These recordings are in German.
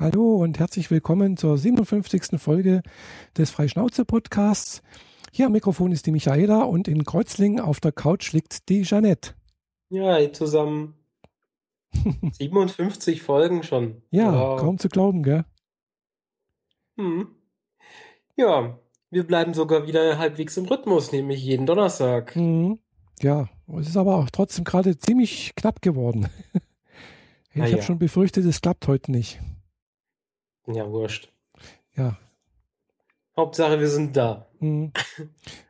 Hallo und herzlich willkommen zur 57. Folge des Freischnauze-Podcasts. Hier am Mikrofon ist die Michaela und in Kreuzlingen auf der Couch liegt die Jeanette. Ja, zusammen 57 Folgen schon. Ja, wow. kaum zu glauben, gell? Hm. Ja, wir bleiben sogar wieder halbwegs im Rhythmus, nämlich jeden Donnerstag. Mhm. Ja, es ist aber auch trotzdem gerade ziemlich knapp geworden. ich habe ja. schon befürchtet, es klappt heute nicht. Ja, wurscht. Ja. Hauptsache, wir sind da. Mhm.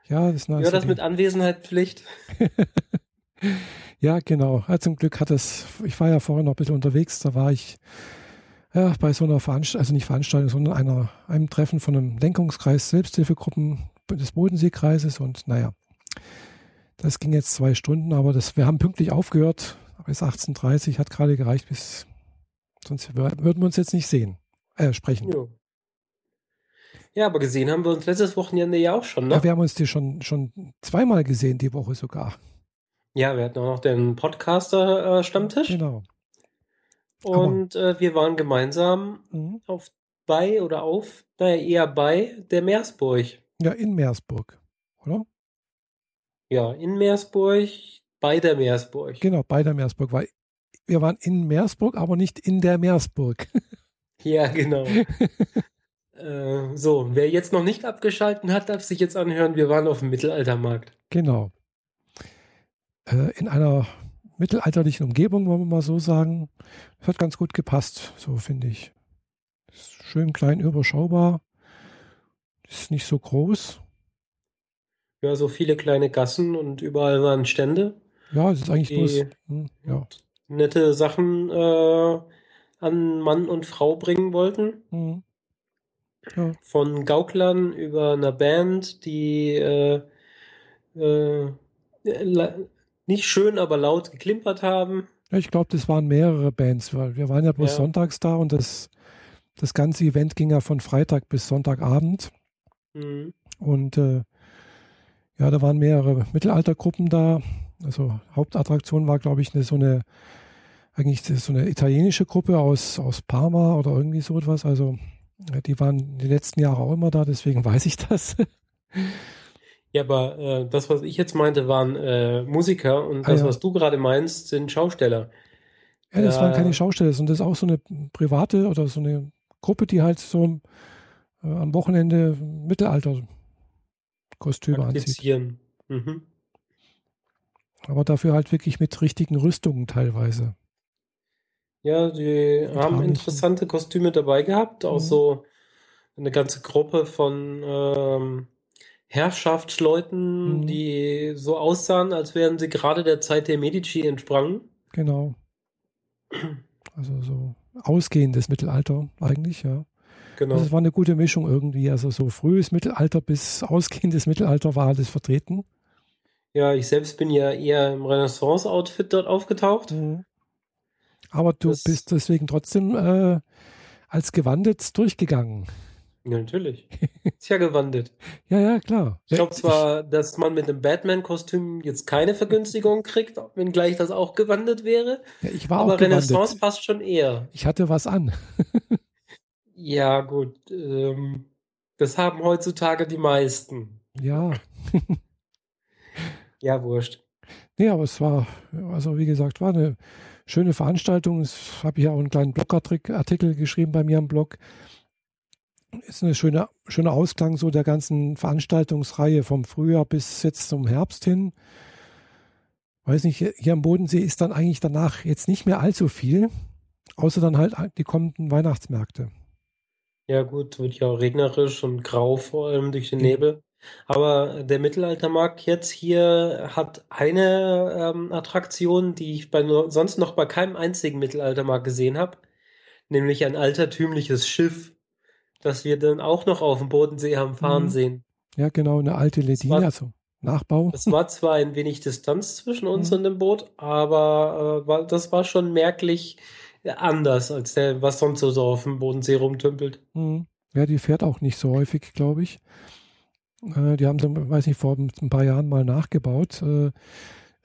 Ja, das ist nice. Ja, das mit Anwesenheit Pflicht. ja, genau. Ja, zum Glück hat es, ich war ja vorher noch ein bisschen unterwegs, da war ich ja, bei so einer Veranstaltung, also nicht Veranstaltung, sondern einer, einem Treffen von einem Lenkungskreis Selbsthilfegruppen des Bodenseekreises und naja, das ging jetzt zwei Stunden, aber das, wir haben pünktlich aufgehört. Bis 18.30 Uhr hat gerade gereicht, bis sonst würden wir uns jetzt nicht sehen, äh, sprechen. Jo. Ja, aber gesehen haben wir uns letztes Wochenende ja auch schon, ne? Ja, wir haben uns die schon, schon zweimal gesehen, die Woche sogar. Ja, wir hatten auch noch den Podcaster-Stammtisch. Äh, genau. Und äh, wir waren gemeinsam mhm. auf bei oder auf, naja, eher bei der Meersburg. Ja, in Meersburg, oder? Ja, in Meersburg, bei der Meersburg. Genau, bei der Meersburg, weil wir waren in Meersburg, aber nicht in der Meersburg. ja, genau. äh, so, wer jetzt noch nicht abgeschalten hat, darf sich jetzt anhören, wir waren auf dem Mittelaltermarkt. Genau. Äh, in einer mittelalterlichen Umgebung, wollen wir mal so sagen. Das hat ganz gut gepasst, so finde ich. Ist schön klein überschaubar. Ist nicht so groß. Ja, so viele kleine Gassen und überall waren Stände. Ja, es ist eigentlich bloß hm, ja. nette Sachen äh, an Mann und Frau bringen wollten. Mhm. Ja. Von Gauklern über einer Band, die äh, äh, nicht schön, aber laut geklimpert haben. Ja, ich glaube, das waren mehrere Bands, weil wir waren ja bloß ja. sonntags da und das, das ganze Event ging ja von Freitag bis Sonntagabend. Mhm. Und äh, ja, da waren mehrere Mittelaltergruppen da. Also Hauptattraktion war, glaube ich, eine, so eine eigentlich so eine italienische Gruppe aus, aus Parma oder irgendwie so etwas. Also die waren die letzten Jahre auch immer da, deswegen weiß ich das. Ja, aber äh, das, was ich jetzt meinte, waren äh, Musiker und ah, das, ja. was du gerade meinst, sind Schausteller. Ja, das äh, waren keine Schausteller, sondern das ist auch so eine private oder so eine Gruppe, die halt so äh, am Wochenende Mittelalter-Kostüme anzieht. Mhm. Aber dafür halt wirklich mit richtigen Rüstungen teilweise. Ja, die haben interessante Kostüme dabei gehabt, auch mhm. so eine ganze Gruppe von ähm, Herrschaftsleuten, mhm. die so aussahen, als wären sie gerade der Zeit der Medici entsprangen. Genau. Also so ausgehendes Mittelalter eigentlich, ja. Genau. Also es war eine gute Mischung irgendwie. Also so frühes Mittelalter bis ausgehendes Mittelalter war alles vertreten. Ja, ich selbst bin ja eher im Renaissance-Outfit dort aufgetaucht. Mhm. Aber du das bist deswegen trotzdem äh, als gewandet durchgegangen. Ja, natürlich. Ist ja gewandelt. ja, ja, klar. Ich glaube zwar, dass man mit einem Batman-Kostüm jetzt keine Vergünstigung kriegt, wenngleich das auch gewandelt wäre. Ja, ich war aber auch Renaissance gewandet. passt schon eher. Ich hatte was an. ja, gut. Ähm, das haben heutzutage die meisten. Ja. ja, wurscht. Nee, aber es war, also wie gesagt, war eine schöne Veranstaltung. Ich habe hier auch einen kleinen Blogartikel geschrieben bei mir am Blog ist eine schöne, schöner Ausklang so der ganzen Veranstaltungsreihe vom Frühjahr bis jetzt zum Herbst hin. Weiß nicht, hier am Bodensee ist dann eigentlich danach jetzt nicht mehr allzu viel, außer dann halt die kommenden Weihnachtsmärkte. Ja, gut, wird ja auch regnerisch und grau vor allem durch den Nebel. Aber der Mittelaltermarkt jetzt hier hat eine ähm, Attraktion, die ich bei, sonst noch bei keinem einzigen Mittelaltermarkt gesehen habe, nämlich ein altertümliches Schiff das wir dann auch noch auf dem Bodensee haben fahren mhm. sehen. Ja, genau, eine alte Ledine, also Nachbau. Es war zwar ein wenig Distanz zwischen uns mhm. und dem Boot, aber äh, war, das war schon merklich anders als der, was sonst so auf dem Bodensee rumtümpelt. Mhm. Ja, die fährt auch nicht so häufig, glaube ich. Äh, die haben sie, weiß nicht, vor ein paar Jahren mal nachgebaut. Äh,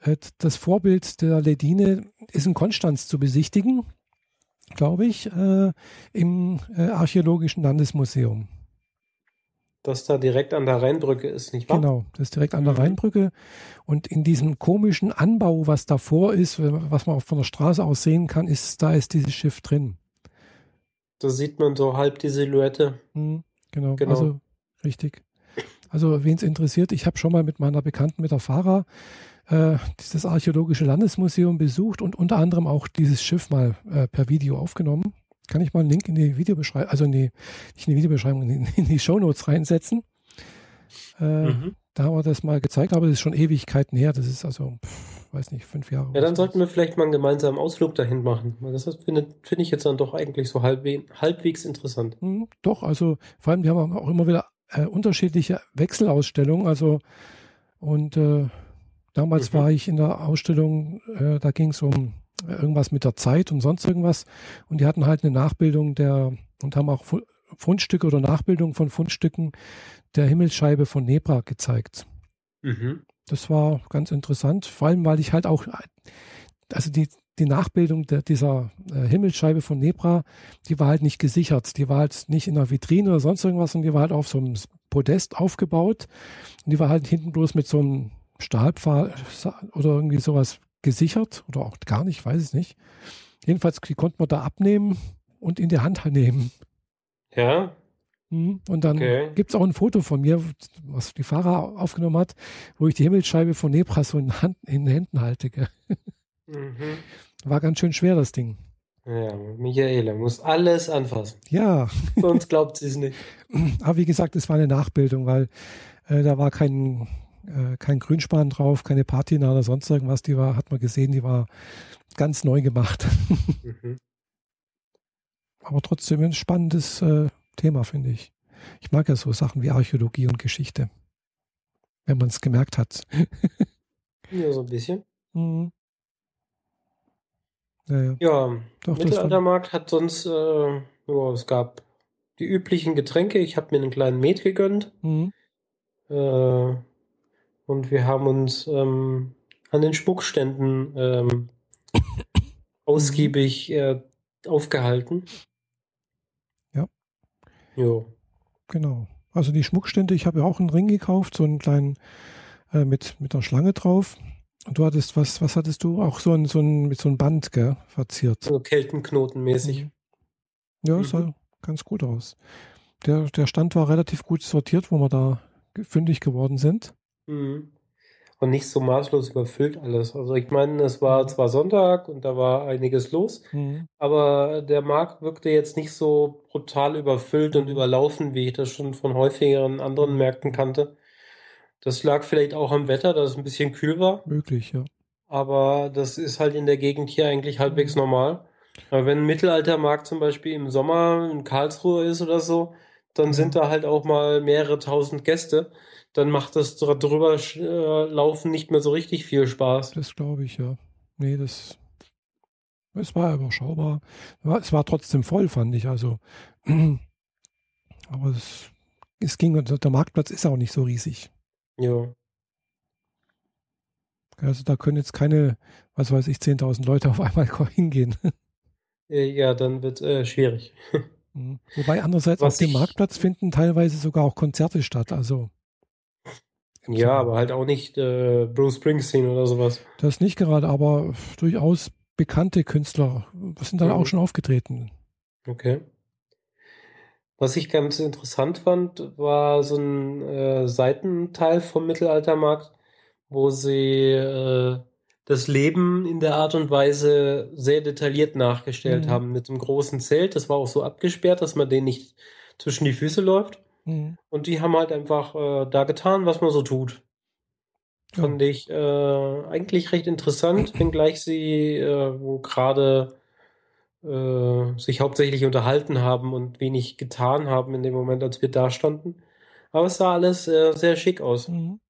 äh das Vorbild der Ledine ist in Konstanz zu besichtigen. glaube ich, äh, im Archäologischen Landesmuseum. Das da direkt an der Rheinbrücke ist, nicht wahr? Genau, das ist direkt an der Mhm. Rheinbrücke. Und in diesem komischen Anbau, was davor ist, was man auch von der Straße aus sehen kann, ist, da ist dieses Schiff drin. Da sieht man so halb die Silhouette. Mhm, genau, Genau. also richtig. Also wen es interessiert, ich habe schon mal mit meiner Bekannten, mit der Fahrer, äh, dieses Archäologische Landesmuseum besucht und unter anderem auch dieses Schiff mal äh, per Video aufgenommen. Kann ich mal einen Link in die Videobeschreibung, also in die, nicht in die Videobeschreibung, in, in die Shownotes reinsetzen. Äh, Mhm. Da haben wir das mal gezeigt, aber das ist schon Ewigkeiten her. Das ist also, pff, weiß nicht, fünf Jahre. Ja, dann so. sollten wir vielleicht mal einen gemeinsamen Ausflug dahin machen. Das finde finde ich jetzt dann doch eigentlich so halbwe halbwegs interessant. Hm, doch, also vor allem, die haben auch immer wieder äh, unterschiedliche Wechselausstellungen. Also und äh, damals Mhm. war ich in der Ausstellung, äh, da ging es um äh, irgendwas mit der Zeit und sonst irgendwas. Und die hatten halt eine Nachbildung der und haben auch Fu- Fundstücke oder Nachbildung von Fundstücken der Himmelsscheibe von Nebra gezeigt. Mhm. Das war ganz interessant, vor allem weil ich halt auch, also die, die Nachbildung der, dieser äh, Himmelsscheibe von Nebra, die war halt nicht gesichert. Die war halt nicht in einer Vitrine oder sonst irgendwas, und die war halt auf so einem Podest aufgebaut. Und die war halt hinten bloß mit so einem Stahlpfahl oder irgendwie sowas gesichert oder auch gar nicht, weiß ich nicht. Jedenfalls die konnte man da abnehmen und in die Hand nehmen. Ja, Mhm. Und dann Okay. gibt es auch ein Foto von mir, was die Fahrer aufgenommen hat, wo ich die Himmelsscheibe von Nebra so in, Hand, in den Händen halte. Mhm. War ganz schön schwer, das Ding. ja, Michaela muss alles anfassen. Ja, Sonst glaubt sie es nicht. aber wie gesagt, es war eine Nachbildung, weil äh, da war kein, äh, kein Grünspan drauf, keine Patina oder sonst irgendwas. Die war, hat man gesehen, die war ganz neu gemacht. Mhm. Aber trotzdem ein spannendes äh, Thema, finde ich. Ich mag ja so Sachen wie Archäologie und Geschichte. Wenn man es gemerkt hat. Ja, so ein bisschen. Mhm. Ja, ja. Ja, Doch, Mittelaltermarkt hat sonst, äh, ja, es gab die üblichen Getränke. Ich habe mir einen kleinen Met gegönnt. Mhm. Äh, und wir haben uns ähm, an den Schmuckständen ähm, ausgiebig äh, aufgehalten. Ja. Jo. Genau. Also die Schmuckstände, ich habe ja auch einen Ring gekauft, so einen kleinen äh, mit, mit einer Schlange drauf. Und du hattest, was, was hattest du? Auch so ein, so ein, mit so einem Band, gell, verziert. So Keltenknotenmäßig. Mhm. Ja, Mhm. sah ganz gut aus. Der, der Stand war relativ gut sortiert, wo wir da fündig geworden sind. Mhm. Und nicht so maßlos überfüllt alles. Also ich meine, es war zwar Sonntag und da war einiges los, aber der Markt wirkte jetzt nicht so brutal überfüllt und Mhm. überlaufen, wie ich das schon von häufigeren anderen Märkten kannte. Das lag vielleicht auch am Wetter, dass es ein bisschen kühl war, Möglich, ja. aber das ist halt in der Gegend hier eigentlich halbwegs Mhm. normal. Aber wenn ein Mittelaltermarkt zum Beispiel im Sommer in Karlsruhe ist oder so, dann Mhm. sind da halt auch mal mehrere tausend Gäste. Dann macht das dr- drüber äh, laufen nicht mehr so richtig viel Spaß. Das glaube ich, ja. Nee, das. Es war überschaubar. Es war trotzdem voll, fand ich. Also. Aber es, es ging, und der Marktplatz ist auch nicht so riesig. Ja. Also da können jetzt keine, was weiß ich, 10.000 Leute auf einmal hingehen. Ja, dann wird äh, schwierig. Mhm. Wobei andererseits Was auf dem ich- Marktplatz finden teilweise sogar auch Konzerte statt. Also Ja, aber halt auch nicht äh, Bruce Springsteen oder sowas. das nicht gerade, aber durchaus bekannte Künstler sind dann Mhm. auch schon aufgetreten. Okay. Was ich ganz interessant fand, war so ein äh, Seitenteil vom Mittelaltermarkt, wo sie äh, das Leben in der Art und Weise sehr detailliert nachgestellt Mhm. haben. Mit einem großen Zelt, das war auch so abgesperrt, dass man den nicht zwischen die Füße läuft. Mhm. Und die haben halt einfach äh, da getan, was man so tut. Ja. Fand ich äh, eigentlich recht interessant, wenngleich sie äh, wo gerade äh, sich hauptsächlich unterhalten haben und wenig getan haben in dem Moment, als wir da standen. Aber es sah alles äh, sehr schick aus. Mhm.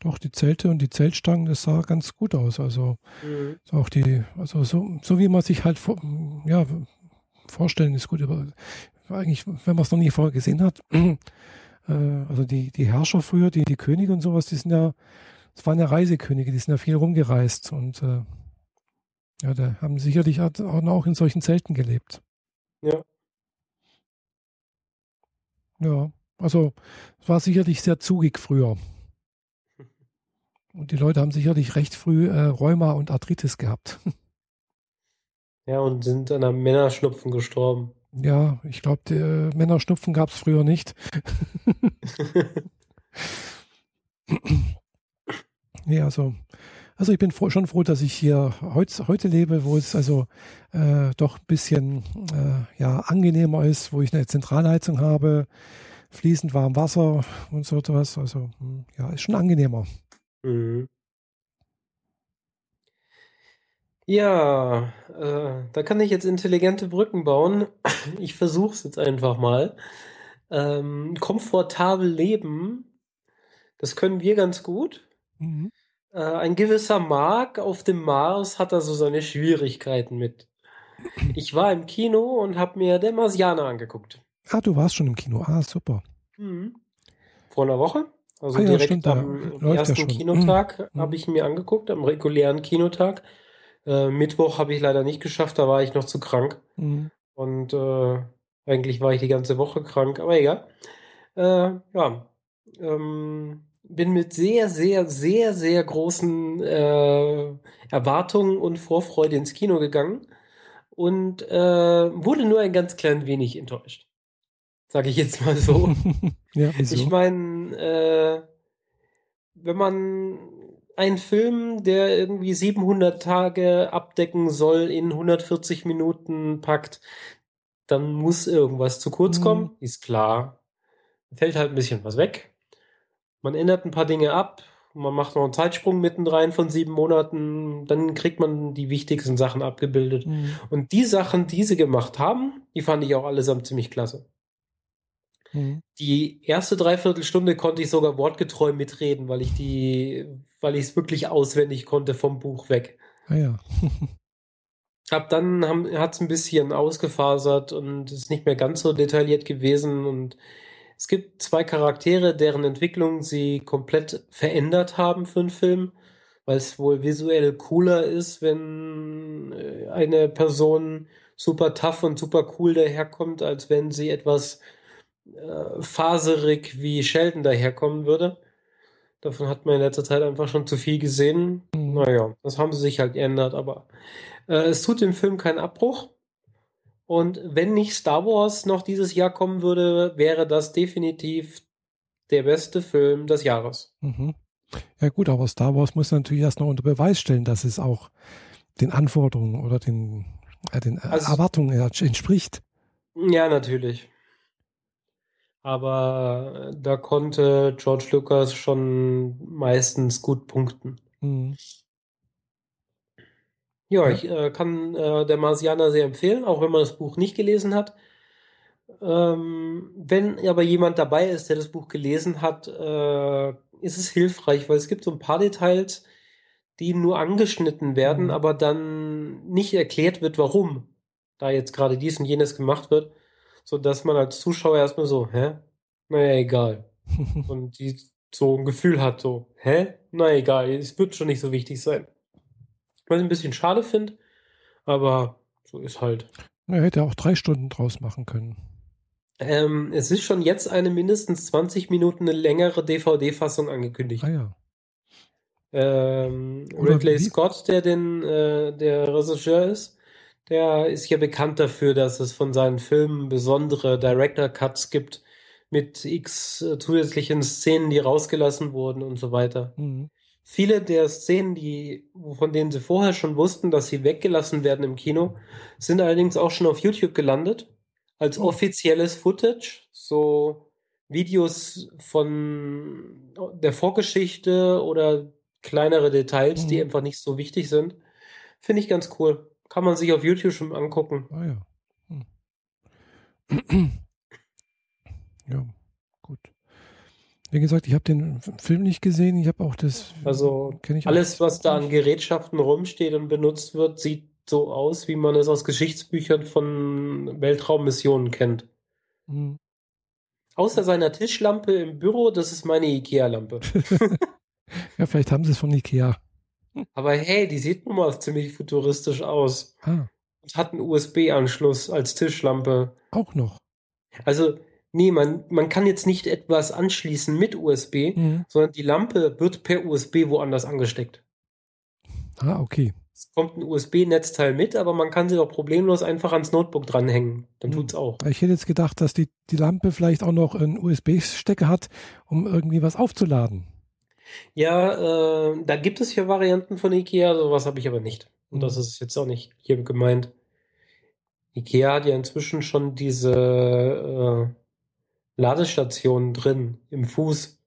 Doch, die Zelte und die Zeltstangen, das sah ganz gut aus. Also Mhm. so auch die, also so, so wie man sich halt vor, ja, vorstellen ist gut, aber eigentlich, wenn man es noch nie vorher gesehen hat, äh, also die, die Herrscher früher, die, die Könige und sowas, die sind ja, das waren ja Reisekönige, die sind ja viel rumgereist und äh, Ja, da haben sicherlich auch in solchen Zelten gelebt. Ja. Ja, also es war sicherlich sehr zugig früher. Und die Leute haben sicherlich recht früh äh, Rheuma und Arthritis gehabt. Ja, und sind an einem Männerschnupfen gestorben. Ja, ich glaube, äh, Männerschnupfen gab es früher nicht. nee, also, also ich bin froh, schon froh, dass ich hier heut, heute lebe, wo es also äh, doch ein bisschen äh, ja, angenehmer ist, wo ich eine Zentralheizung habe, fließend warm Wasser und so etwas. Also hm, ja, ist schon angenehmer. Mhm. Ja, äh, da kann ich jetzt intelligente Brücken bauen. Ich versuche es jetzt einfach mal. Ähm, komfortabel leben, das können wir ganz gut. Mhm. Äh, ein gewisser Mark auf dem Mars hat da so seine Schwierigkeiten mit. Ich war im Kino und habe mir der Marsianer angeguckt. Ah, du warst schon im Kino. Ah, super. Mhm. Vor einer Woche. Also Ah ja, direkt stimmt, am ja ersten. Kinotag Mhm. habe ich mir angeguckt, am regulären Kinotag. Äh, Mittwoch habe ich leider nicht geschafft, da war ich noch zu krank. Mhm. Und äh, eigentlich war ich die ganze Woche krank, aber egal. Äh, ja, ähm, bin mit sehr, sehr, sehr, sehr großen äh, Erwartungen und Vorfreude ins Kino gegangen und äh, wurde nur ein ganz klein wenig enttäuscht. Sage ich jetzt mal so. ja, Ich wieso? meine, äh, wenn man einen Film, der irgendwie 700 Tage abdecken soll, in 140 Minuten packt, dann muss irgendwas zu kurz Mhm. kommen, ist klar. Fällt halt ein bisschen was weg. Man ändert ein paar Dinge ab, man macht noch einen Zeitsprung mittendrin von sieben Monaten, dann kriegt man die wichtigsten Sachen abgebildet. Mhm. Und die Sachen, die sie gemacht haben, die fand ich auch allesamt ziemlich klasse. Mhm. Die erste Dreiviertelstunde konnte ich sogar wortgetreu mitreden, weil ich die, weil ich es wirklich auswendig konnte vom Buch weg. Ah ja. Ab dann hat es ein bisschen ausgefasert und ist nicht mehr ganz so detailliert gewesen. Und es gibt zwei Charaktere, deren Entwicklung sie komplett verändert haben für einen Film, weil es wohl visuell cooler ist, wenn äh, eine Person super tough und super cool daherkommt, als wenn sie etwas äh, faserig wie Sheldon daherkommen würde. Davon hat man in letzter Zeit einfach schon zu viel gesehen. Mhm. Naja, das haben sie sich halt geändert, aber äh, es tut dem Film keinen Abbruch. Und wenn nicht Star Wars noch dieses Jahr kommen würde, wäre das definitiv der beste Film des Jahres. Mhm. Ja gut, aber Star Wars muss natürlich erst noch unter Beweis stellen, dass es auch den Anforderungen oder den, äh, den äh, Also- Erwartungen entspricht. Ja, natürlich. Aber äh, da konnte George Lucas schon meistens gut punkten. Mhm. Ja, ich äh, kann äh, der Marsianer sehr empfehlen, auch wenn man das Buch nicht gelesen hat. Ähm, wenn aber jemand dabei ist, der das Buch gelesen hat, äh, ist es hilfreich, weil es gibt so ein paar Details, die nur angeschnitten werden, Mhm. aber dann nicht erklärt wird, warum da jetzt gerade dies und jenes gemacht wird, so dass man als Zuschauer erstmal so, hä? Naja, egal. Und die so ein Gefühl hat, so, hä? Na egal, es wird schon nicht so wichtig sein. Was ich ein bisschen schade finde, aber so ist halt. Er hätte auch drei Stunden draus machen können. Ähm, es ist schon jetzt eine mindestens 20 Minuten eine längere DVD-Fassung angekündigt. Ah ja. Ähm, Ridley wie- Scott, der den, äh, der Regisseur ist, der ist ja bekannt dafür, dass es von seinen Filmen besondere Director Cuts gibt mit x äh, zusätzlichen Szenen, die rausgelassen wurden und so weiter. Mhm. Viele der Szenen, die, von denen sie vorher schon wussten, dass sie weggelassen werden im Kino, sind allerdings auch schon auf YouTube gelandet. Als Hm. offizielles Footage, so Videos von der Vorgeschichte oder kleinere Details, die Mhm. einfach nicht so wichtig sind. Finde ich ganz cool. Kann man sich auf YouTube schon angucken. Ah ja. Hm. ja. Wie gesagt, ich habe den Film nicht gesehen. Ich habe auch das. Also alles, was da an. Gerätschaften rumsteht und benutzt wird, sieht so aus, wie man es aus Geschichtsbüchern von Weltraummissionen kennt. Mhm. Außer seiner Tischlampe im Büro, das ist meine IKEA-Lampe. Ja, vielleicht haben sie es von Ikea. Aber hey, die sieht nun mal ziemlich futuristisch aus. Ah, Und hat einen USB-Anschluss als Tischlampe. auch noch. Also, nee, man, man kann jetzt nicht etwas anschließen mit USB, Mhm. sondern die Lampe wird per USB woanders angesteckt. Ah, okay. Es kommt ein USB-Netzteil mit, aber man kann sie auch problemlos einfach ans Notebook dranhängen. Dann Hm. tut's auch. Ich hätte jetzt gedacht, dass die, die Lampe vielleicht auch noch einen USB-Stecker hat, um irgendwie was aufzuladen. Ja, äh, da gibt es hier Varianten von IKEA, sowas habe ich aber nicht. Und das Mhm. ist jetzt auch nicht hier gemeint. IKEA hat ja inzwischen schon diese äh, Ladestationen drin im Fuß.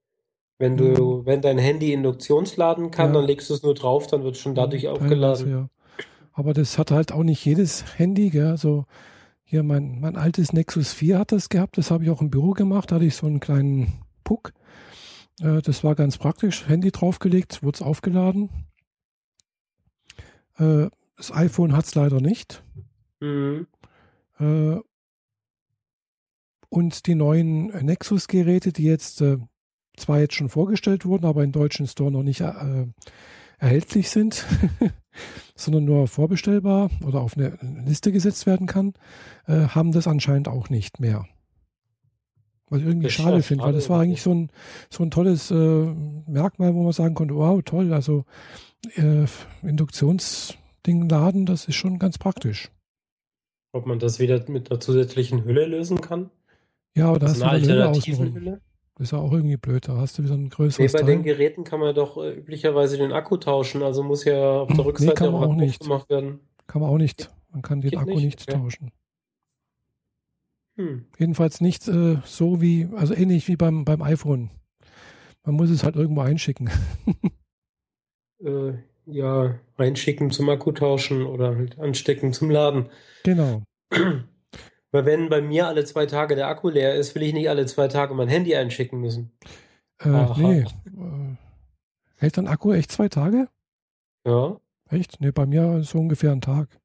Wenn du, wenn dein Handy Induktionsladen kann, Mhm. Ja. dann legst du es nur drauf, dann wird es schon dadurch Hm, aufgeladen. teilweise, ja. Aber das hat halt auch nicht jedes Handy, gell? So, hier mein, mein altes Nexus 4 hat das gehabt, das habe ich auch im Büro gemacht, da hatte ich so einen kleinen Puck. Äh, das war ganz praktisch, Handy draufgelegt, wurde es aufgeladen. Äh, das iPhone hat es leider nicht. Mhm. Äh, und die neuen Nexus-Geräte, die jetzt äh, zwar jetzt schon vorgestellt wurden, aber im deutschen Store noch nicht äh, erhältlich sind, sondern nur vorbestellbar oder auf eine Liste gesetzt werden kann, äh, haben das anscheinend auch nicht mehr. Was ich irgendwie schade finde, weil das war eigentlich so ein, so ein tolles äh, Merkmal, wo man sagen konnte, wow, toll, also äh, Induktionsding laden, das ist schon ganz praktisch. Ob man das wieder mit einer zusätzlichen Hülle lösen kann? Ja, aber da hast du eine Hülle außenrum. Hülle? Das ist ja auch irgendwie blöd. Da hast du wieder ein Nee, größeres bei den Teil. Geräten kann man doch äh, üblicherweise den Akku tauschen, also muss ja auf Nee, der Rückseite kann man auch auch nicht. gemacht werden. Kann man auch nicht. Man kann den Geht Akku nicht? nicht Okay. tauschen. Hm. Jedenfalls nicht äh, so wie, also ähnlich wie beim, beim iPhone. Man muss es halt irgendwo einschicken. Äh, ja, einschicken zum Akku tauschen oder halt anstecken zum Laden. genau. Weil wenn bei mir alle zwei Tage der Akku leer ist, will ich nicht alle zwei Tage mein Handy einschicken müssen. Äh, Aha. nee. Äh, hält dein Akku echt zwei Tage? Ja, Echt? Nee, bei mir so ungefähr ein Tag.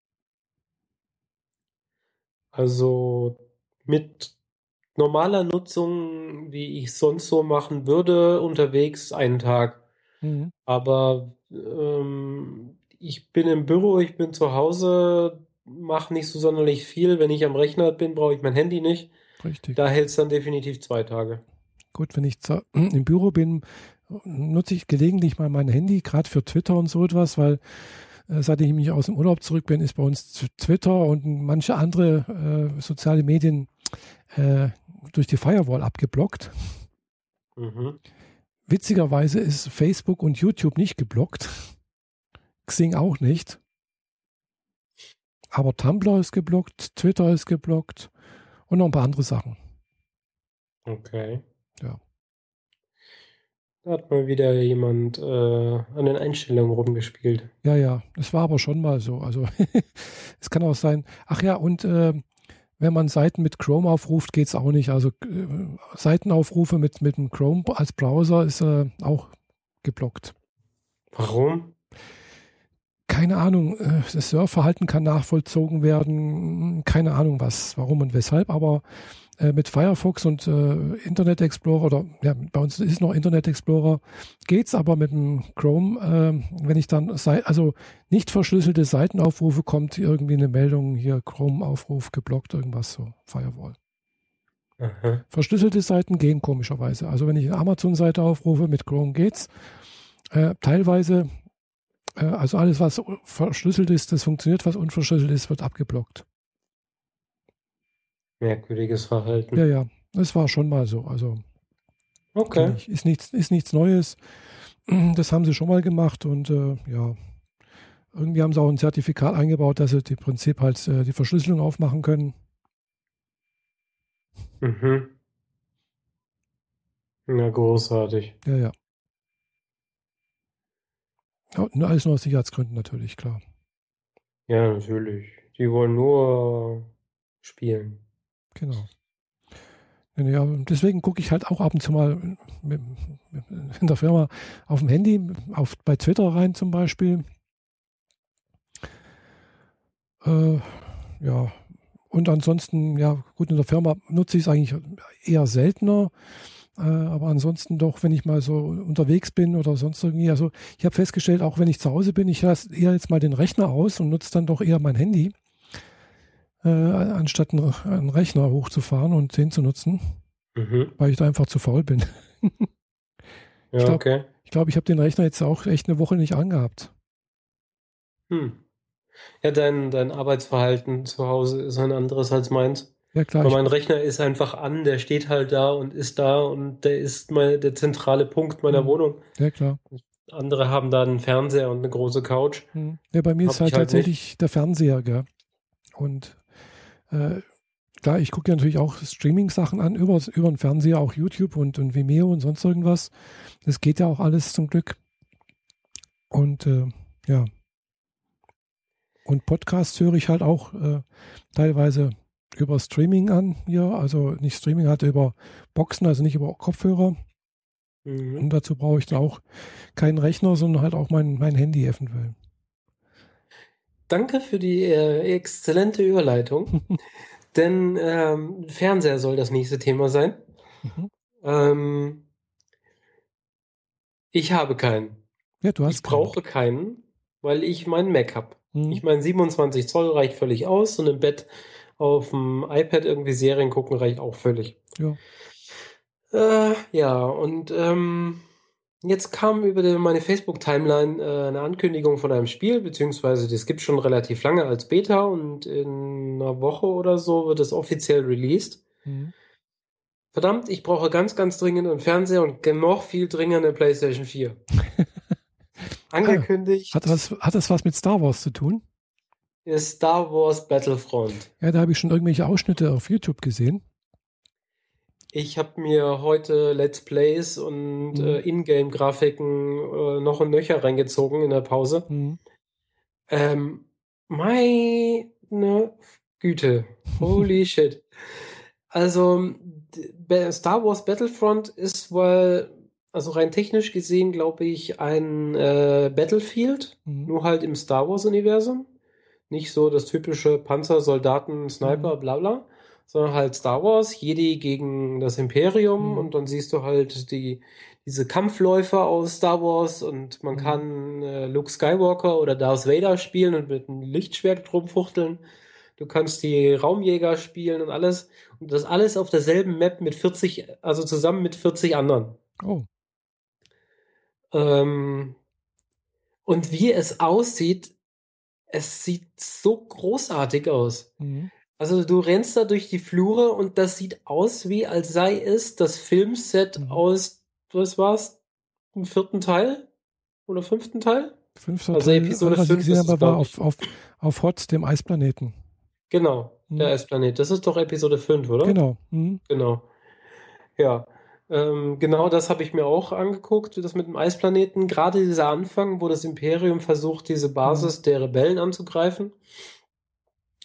also mit normaler Nutzung, wie ich sonst so machen würde, unterwegs einen Tag. Mhm. Aber ähm, ich bin im Büro, ich bin zu Hause, mache nicht so sonderlich viel. Wenn ich am Rechner bin, brauche ich mein Handy nicht. Richtig. Da hält es dann definitiv zwei Tage. Gut, wenn ich zu, im Büro bin, nutze ich gelegentlich mal mein Handy, gerade für Twitter und so etwas, weil äh, seit ich mich aus dem Urlaub zurück bin, ist bei uns Twitter und manche andere äh, soziale Medien äh, durch die Firewall abgeblockt. Mhm. Witzigerweise ist Facebook und YouTube nicht geblockt. Xing auch nicht. Aber Tumblr ist geblockt, Twitter ist geblockt und noch ein paar andere Sachen. Okay. Ja. Da hat mal wieder jemand äh, an den Einstellungen rumgespielt. Ja, ja, es war aber schon mal so. Also es kann auch sein. Ach ja, und äh, wenn man Seiten mit Chrome aufruft, geht es auch nicht. Also äh, Seitenaufrufe mit, mit dem Chrome als Browser ist äh, auch geblockt. Warum? Keine Ahnung, äh, das Surfverhalten kann nachvollzogen werden. Keine Ahnung was, warum und weshalb, aber äh, mit Firefox und äh, Internet Explorer oder ja, bei uns ist noch Internet Explorer, geht's aber mit dem Chrome, äh, wenn ich dann also nicht verschlüsselte Seiten aufrufe, kommt irgendwie eine Meldung hier Chrome-Aufruf geblockt, irgendwas so, Firewall. Aha. Verschlüsselte Seiten gehen komischerweise. Also wenn ich eine Amazon-Seite aufrufe, mit Chrome geht's. Äh, teilweise, also alles, was verschlüsselt ist, das funktioniert, was unverschlüsselt ist, wird abgeblockt. Merkwürdiges Verhalten. Ja, ja, das war schon mal so. Also Okay. ich. Ist, nichts, ist nichts Neues. Das haben sie schon mal gemacht und äh, ja, irgendwie haben sie auch ein Zertifikat eingebaut, dass sie im Prinzip halt äh, die Verschlüsselung aufmachen können. Mhm. Na, großartig. Ja, ja. Alles nur aus Sicherheitsgründen natürlich, klar. Ja, natürlich. Die wollen nur spielen. Genau. Ja, deswegen gucke ich halt auch ab und zu mal in der Firma auf dem Handy, auf, bei Twitter rein zum Beispiel. Äh, ja, und ansonsten, ja, gut, in der Firma nutze ich es eigentlich eher seltener. Äh, aber ansonsten doch, wenn ich mal so unterwegs bin oder sonst irgendwie, also ich habe festgestellt, auch wenn ich zu Hause bin, ich lasse eher jetzt mal den Rechner aus und nutze dann doch eher mein Handy, äh, anstatt einen, einen, Rechner hochzufahren und den zu nutzen, mhm. weil ich da einfach zu faul bin. ja, ich glaube, okay. ich, glaub, ich habe den Rechner jetzt auch echt eine Woche nicht angehabt. Hm. Ja, dein, dein Arbeitsverhalten zu Hause ist ein anderes als meins. Ja, klar. Aber mein Rechner ist einfach an, der steht halt da und ist da und der ist mein, der zentrale Punkt meiner mhm. Wohnung. Ja, klar. Andere haben da einen Fernseher und eine große Couch. Mhm. Ja, bei mir Hab ist halt, halt tatsächlich nicht. der Fernseher, gell? Und äh, klar, ich gucke ja natürlich auch Streaming-Sachen an, über, über den Fernseher, auch YouTube und, und Vimeo und sonst irgendwas. Das geht ja auch alles zum Glück. Und äh, ja. Und Podcasts höre ich halt auch äh, teilweise über Streaming an hier, also nicht Streaming, halt über Boxen, also nicht über Kopfhörer. Mhm. Und dazu brauche ich dann auch keinen Rechner, sondern halt auch mein, mein Handy eventuell. Danke für die äh, exzellente Überleitung. Denn ähm, Fernseher soll das nächste Thema sein. Mhm. Ähm, ich habe keinen. Ja, du hast ich brauche keinen, weil ich meinen Mac habe. Mhm. Ich meine, 27 Zoll reicht völlig aus und im Bett auf dem iPad irgendwie Serien gucken reicht auch völlig. Ja. Äh, ja, und ähm, jetzt kam über die, meine Facebook-Timeline äh, eine Ankündigung von einem Spiel, beziehungsweise das gibt schon relativ lange als Beta und in einer Woche oder so wird es offiziell released. Mhm. Verdammt, ich brauche ganz, ganz dringend einen Fernseher und noch viel dringender eine PlayStation 4. Angekündigt. Hat das, hat das was mit Star Wars zu tun? Ist Star Wars Battlefront. Ja, da habe ich schon irgendwelche Ausschnitte auf YouTube gesehen. Ich habe mir heute Let's Plays und mhm. äh, Ingame-Grafiken äh, noch und nöcher reingezogen in der Pause. Mhm. Ähm, meine Güte. Holy shit. Also, Star Wars Battlefront ist wohl, also rein technisch gesehen, glaube ich, ein äh, Battlefield, mhm. nur halt im Star Wars-Universum. Nicht so das typische Panzer, Soldaten, Sniper, mhm. bla bla, sondern halt Star Wars, Jedi gegen das Imperium mhm. und dann siehst du halt die, diese Kampfläufer aus Star Wars und man mhm. kann äh, Luke Skywalker oder Darth Vader spielen und mit einem Lichtschwert rumfuchteln. Du kannst die Raumjäger spielen und alles. Und das alles auf derselben Map mit 40, also zusammen mit 40 anderen. Oh. Ähm, und wie es aussieht, es sieht so großartig aus. Mhm. Also du rennst da durch die Flure und das sieht aus wie, als sei es das Filmset mhm. aus, was war's, dem vierten Teil oder fünften Teil? Fünfter also Teil, Episode was 5 ich gesehen habe, war auf, auf, auf Hot, dem Eisplaneten. Genau, mhm. der Eisplanet. Das ist doch Episode 5, oder? Genau. Mhm. Genau. Ja. Ähm, genau das habe ich mir auch angeguckt, das mit dem Eisplaneten. Gerade dieser Anfang, wo das Imperium versucht, diese Basis mhm. der Rebellen anzugreifen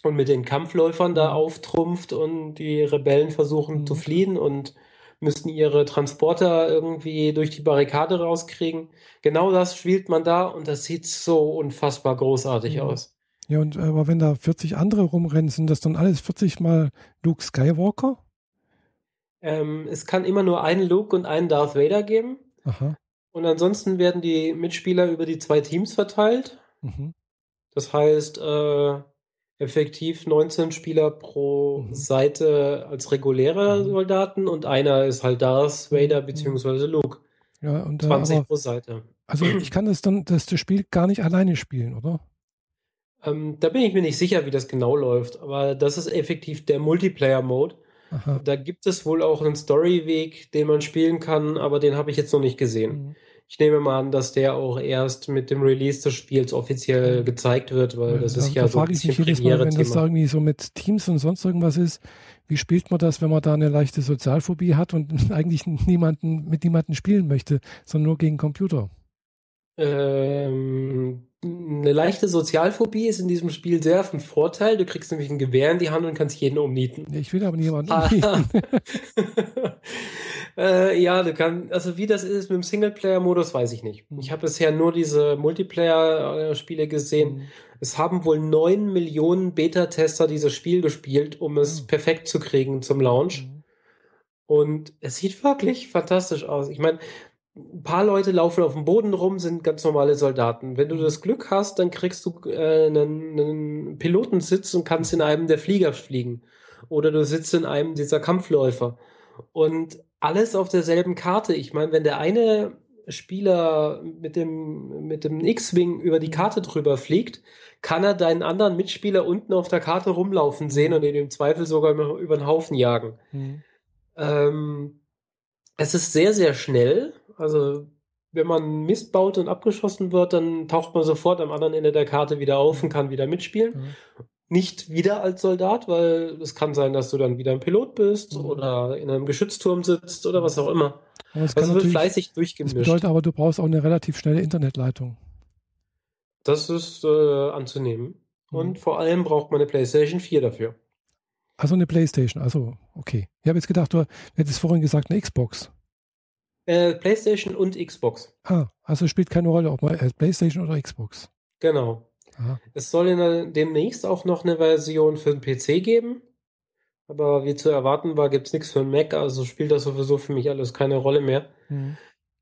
und mit den Kampfläufern da mhm. auftrumpft und die Rebellen versuchen mhm. zu fliehen und müssen ihre Transporter irgendwie durch die Barrikade rauskriegen. Genau das spielt man da und das sieht so unfassbar großartig mhm. aus. Ja, und aber wenn da 40 andere rumrennen, sind das dann alles 40 mal Luke Skywalker? Ähm, es kann immer nur einen Luke und einen Darth Vader geben. Aha. Und ansonsten werden die Mitspieler über die zwei Teams verteilt. Mhm. Das heißt, äh, effektiv 19 Spieler pro mhm. Seite als reguläre mhm. Soldaten und einer ist halt Darth Vader mhm. bzw. Luke. Ja, und, äh, 20 aber, pro Seite. Also ich kann das dann, das, das Spiel gar nicht alleine spielen, oder? Ähm, da bin ich mir nicht sicher, wie das genau läuft, aber das ist effektiv der Multiplayer-Mode. Aha. Da gibt es wohl auch einen Storyweg, den man spielen kann, aber den habe ich jetzt noch nicht gesehen. Mhm. Ich nehme mal an, dass der auch erst mit dem Release des Spiels offiziell gezeigt wird, weil ja, das ist ja da so ein bisschen ich mich jedes Mal, wenn das da irgendwie so mit Teams und sonst irgendwas ist, wie spielt man das, wenn man da eine leichte Sozialphobie hat und eigentlich niemanden mit niemandem spielen möchte, sondern nur gegen Computer? Ähm, eine leichte Sozialphobie ist in diesem Spiel sehr von Vorteil. Du kriegst nämlich ein Gewehr in die Hand und kannst jeden umnieten. Ich will aber niemanden ah. umnieten. äh, ja, du kannst, also wie das ist mit dem Singleplayer-Modus, weiß ich nicht. Ich habe bisher nur diese Multiplayer-Spiele gesehen. Mhm. Es haben wohl neun Millionen Beta-Tester dieses Spiel gespielt, um es mhm. perfekt zu kriegen zum Launch. Mhm. Und es sieht wirklich fantastisch aus. Ich meine, ein paar Leute laufen auf dem Boden rum, sind ganz normale Soldaten. Wenn du Mhm. das Glück hast, dann kriegst du äh, einen, einen Pilotensitz und kannst in einem der Flieger fliegen. Oder du sitzt in einem dieser Kampfläufer. Und alles auf derselben Karte. Ich meine, wenn der eine Spieler mit dem, mit dem X-Wing über die Karte drüber fliegt, kann er deinen anderen Mitspieler unten auf der Karte rumlaufen sehen und ihn im Zweifel sogar über über den Haufen jagen. Mhm. Ähm, es ist sehr, sehr schnell. Also, wenn man Mist baut und abgeschossen wird, dann taucht man sofort am anderen Ende der Karte wieder auf und kann wieder mitspielen. Ja. Nicht wieder als Soldat, weil es kann sein, dass du dann wieder ein Pilot bist Mhm. oder in einem Geschützturm sitzt oder was auch immer. Aber es kann Also wird fleißig das durchgemischt. bedeutet aber, du brauchst auch eine relativ schnelle Internetleitung. Das ist äh, anzunehmen. Mhm. Und vor allem braucht man eine PlayStation 4 dafür. Also eine Playstation, also okay. Ich habe jetzt gedacht, du hättest vorhin gesagt eine Xbox. Äh, PlayStation und Xbox. Ah, also spielt keine Rolle, ob man äh, Playstation oder Xbox. Genau. Aha. Es soll der, demnächst auch noch eine Version für den PC geben. Aber wie zu erwarten war, gibt es nichts für den Mac, also spielt das sowieso für mich alles keine Rolle mehr. Mhm.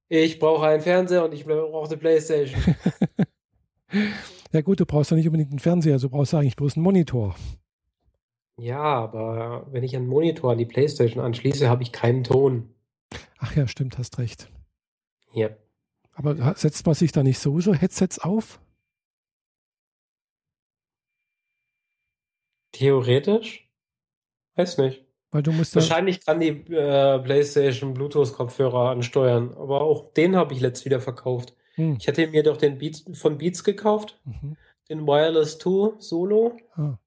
Ich brauche einen Fernseher und ich brauche eine Playstation. Ja gut, du brauchst ja nicht unbedingt einen Fernseher, du brauchst eigentlich bloß einen Monitor. ja, aber wenn ich einen Monitor an die Playstation anschließe, habe ich keinen Ton. Ach ja, stimmt, hast recht. Ja. Aber setzt man sich da nicht sowieso Headsets auf? Theoretisch? Weiß nicht. Weil du musst Wahrscheinlich kann die äh, PlayStation Bluetooth-Kopfhörer ansteuern, aber auch den habe ich letzt wieder verkauft. Hm, Ich hatte mir doch den Beats von Beats gekauft, mhm. den Wireless 2 Solo, ah,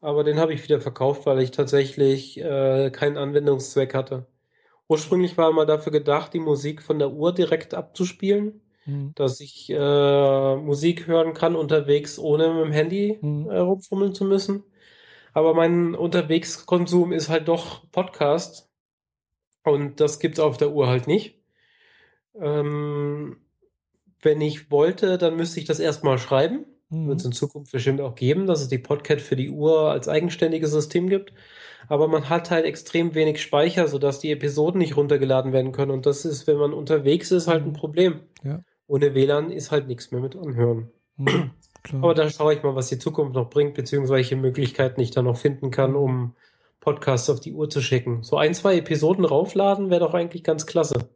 aber den habe ich wieder verkauft, weil ich tatsächlich äh, keinen Anwendungszweck hatte. Ursprünglich war mal dafür gedacht, die Musik von der Uhr direkt abzuspielen, hm, dass ich äh, Musik hören kann unterwegs, ohne mit dem Handy Mhm. äh, rumfummeln zu müssen. Aber mein Unterwegskonsum ist halt doch Podcast. Und das gibt's auf der Uhr halt nicht. Ähm, wenn ich wollte, dann müsste ich das erstmal schreiben. Wird es mhm. in Zukunft bestimmt auch geben, dass es die Podcast für die Uhr als eigenständiges System gibt. Aber man hat halt extrem wenig Speicher, sodass die Episoden nicht runtergeladen werden können. Und das ist, wenn man unterwegs ist, halt ein. Problem. Ja. Ohne WLAN ist halt nichts mehr mit anhören. Hm, klar. Aber da schaue ich mal, was die Zukunft noch bringt, beziehungsweise welche Möglichkeiten ich da noch finden kann, um Podcasts auf die Uhr zu schicken. So ein, zwei Episoden raufladen wäre doch eigentlich ganz klasse.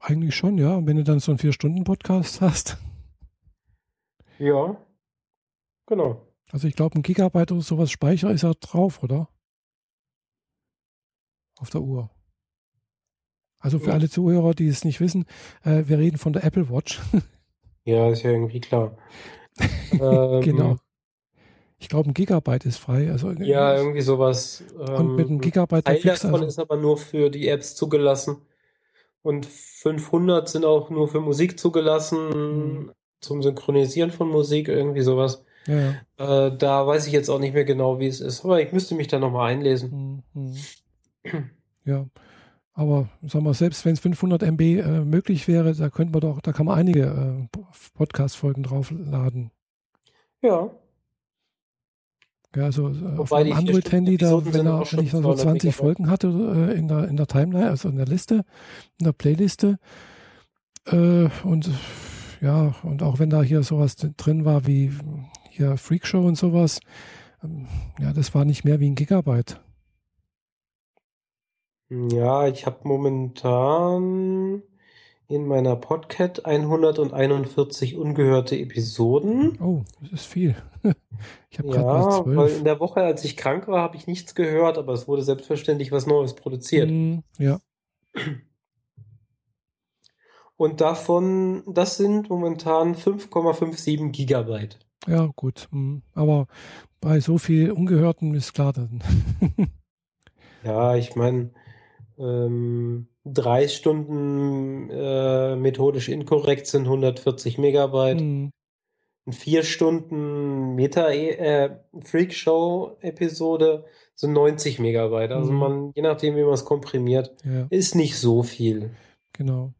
Eigentlich schon, ja. Und wenn du dann so einen Vier-Stunden-Podcast hast, Ja, genau. also ich glaube, ein Gigabyte oder sowas Speicher ist ja drauf, oder? Auf der Uhr. Also für Ja. alle Zuhörer, die es nicht wissen, äh, wir reden von der Apple Watch. Ja, ist ja irgendwie klar. Ähm, genau. Ich glaube, ein Gigabyte ist frei. Also, Ja, irgendwie sowas. und mit einem Ähm, Gigabyte Teil davon also, ist aber nur für die Apps zugelassen. Und 500 sind auch nur für Musik zugelassen, Mhm. zum Synchronisieren von Musik, irgendwie sowas. ja. Äh, da weiß ich jetzt auch nicht mehr genau, wie es ist. Aber ich müsste mich da nochmal einlesen. Mhm. Ja, aber sag mal, selbst wenn es 500 MB äh, möglich wäre, da könnte man doch, da kann man einige äh, Podcast-Folgen draufladen. Ja. Ja, also äh, auf Wobei einem die Android-Handy, da, wenn, er, wenn ich da so 200 20 Megabyte. Folgen hatte äh, in, der, in der Timeline, also in der Liste, in der Playliste, äh, und ja, und auch wenn da hier sowas drin war wie hier Freakshow und sowas, ähm, ja, das war nicht mehr wie ein Gigabyte. Ja, ich habe momentan in meiner Podcat 141 ungehörte Episoden. Oh, das ist viel. Ich habe gerade Ja, weil zwölf. in der Woche, als ich krank war, habe ich nichts gehört, aber es wurde selbstverständlich was Neues produziert. Mm, ja, Und davon, das sind momentan 5,57 Gigabyte. ja, gut. mm. Aber bei so viel Ungehörten ist klar dann. Ja, ich meine, ähm, drei Stunden äh, methodisch inkorrekt sind 140 Megabyte. Mm, Und vier Stunden Meta äh, Freakshow-Episode sind 90 Megabyte. Also Mhm. man, je nachdem, wie man es komprimiert, ja, ist nicht so viel. genau.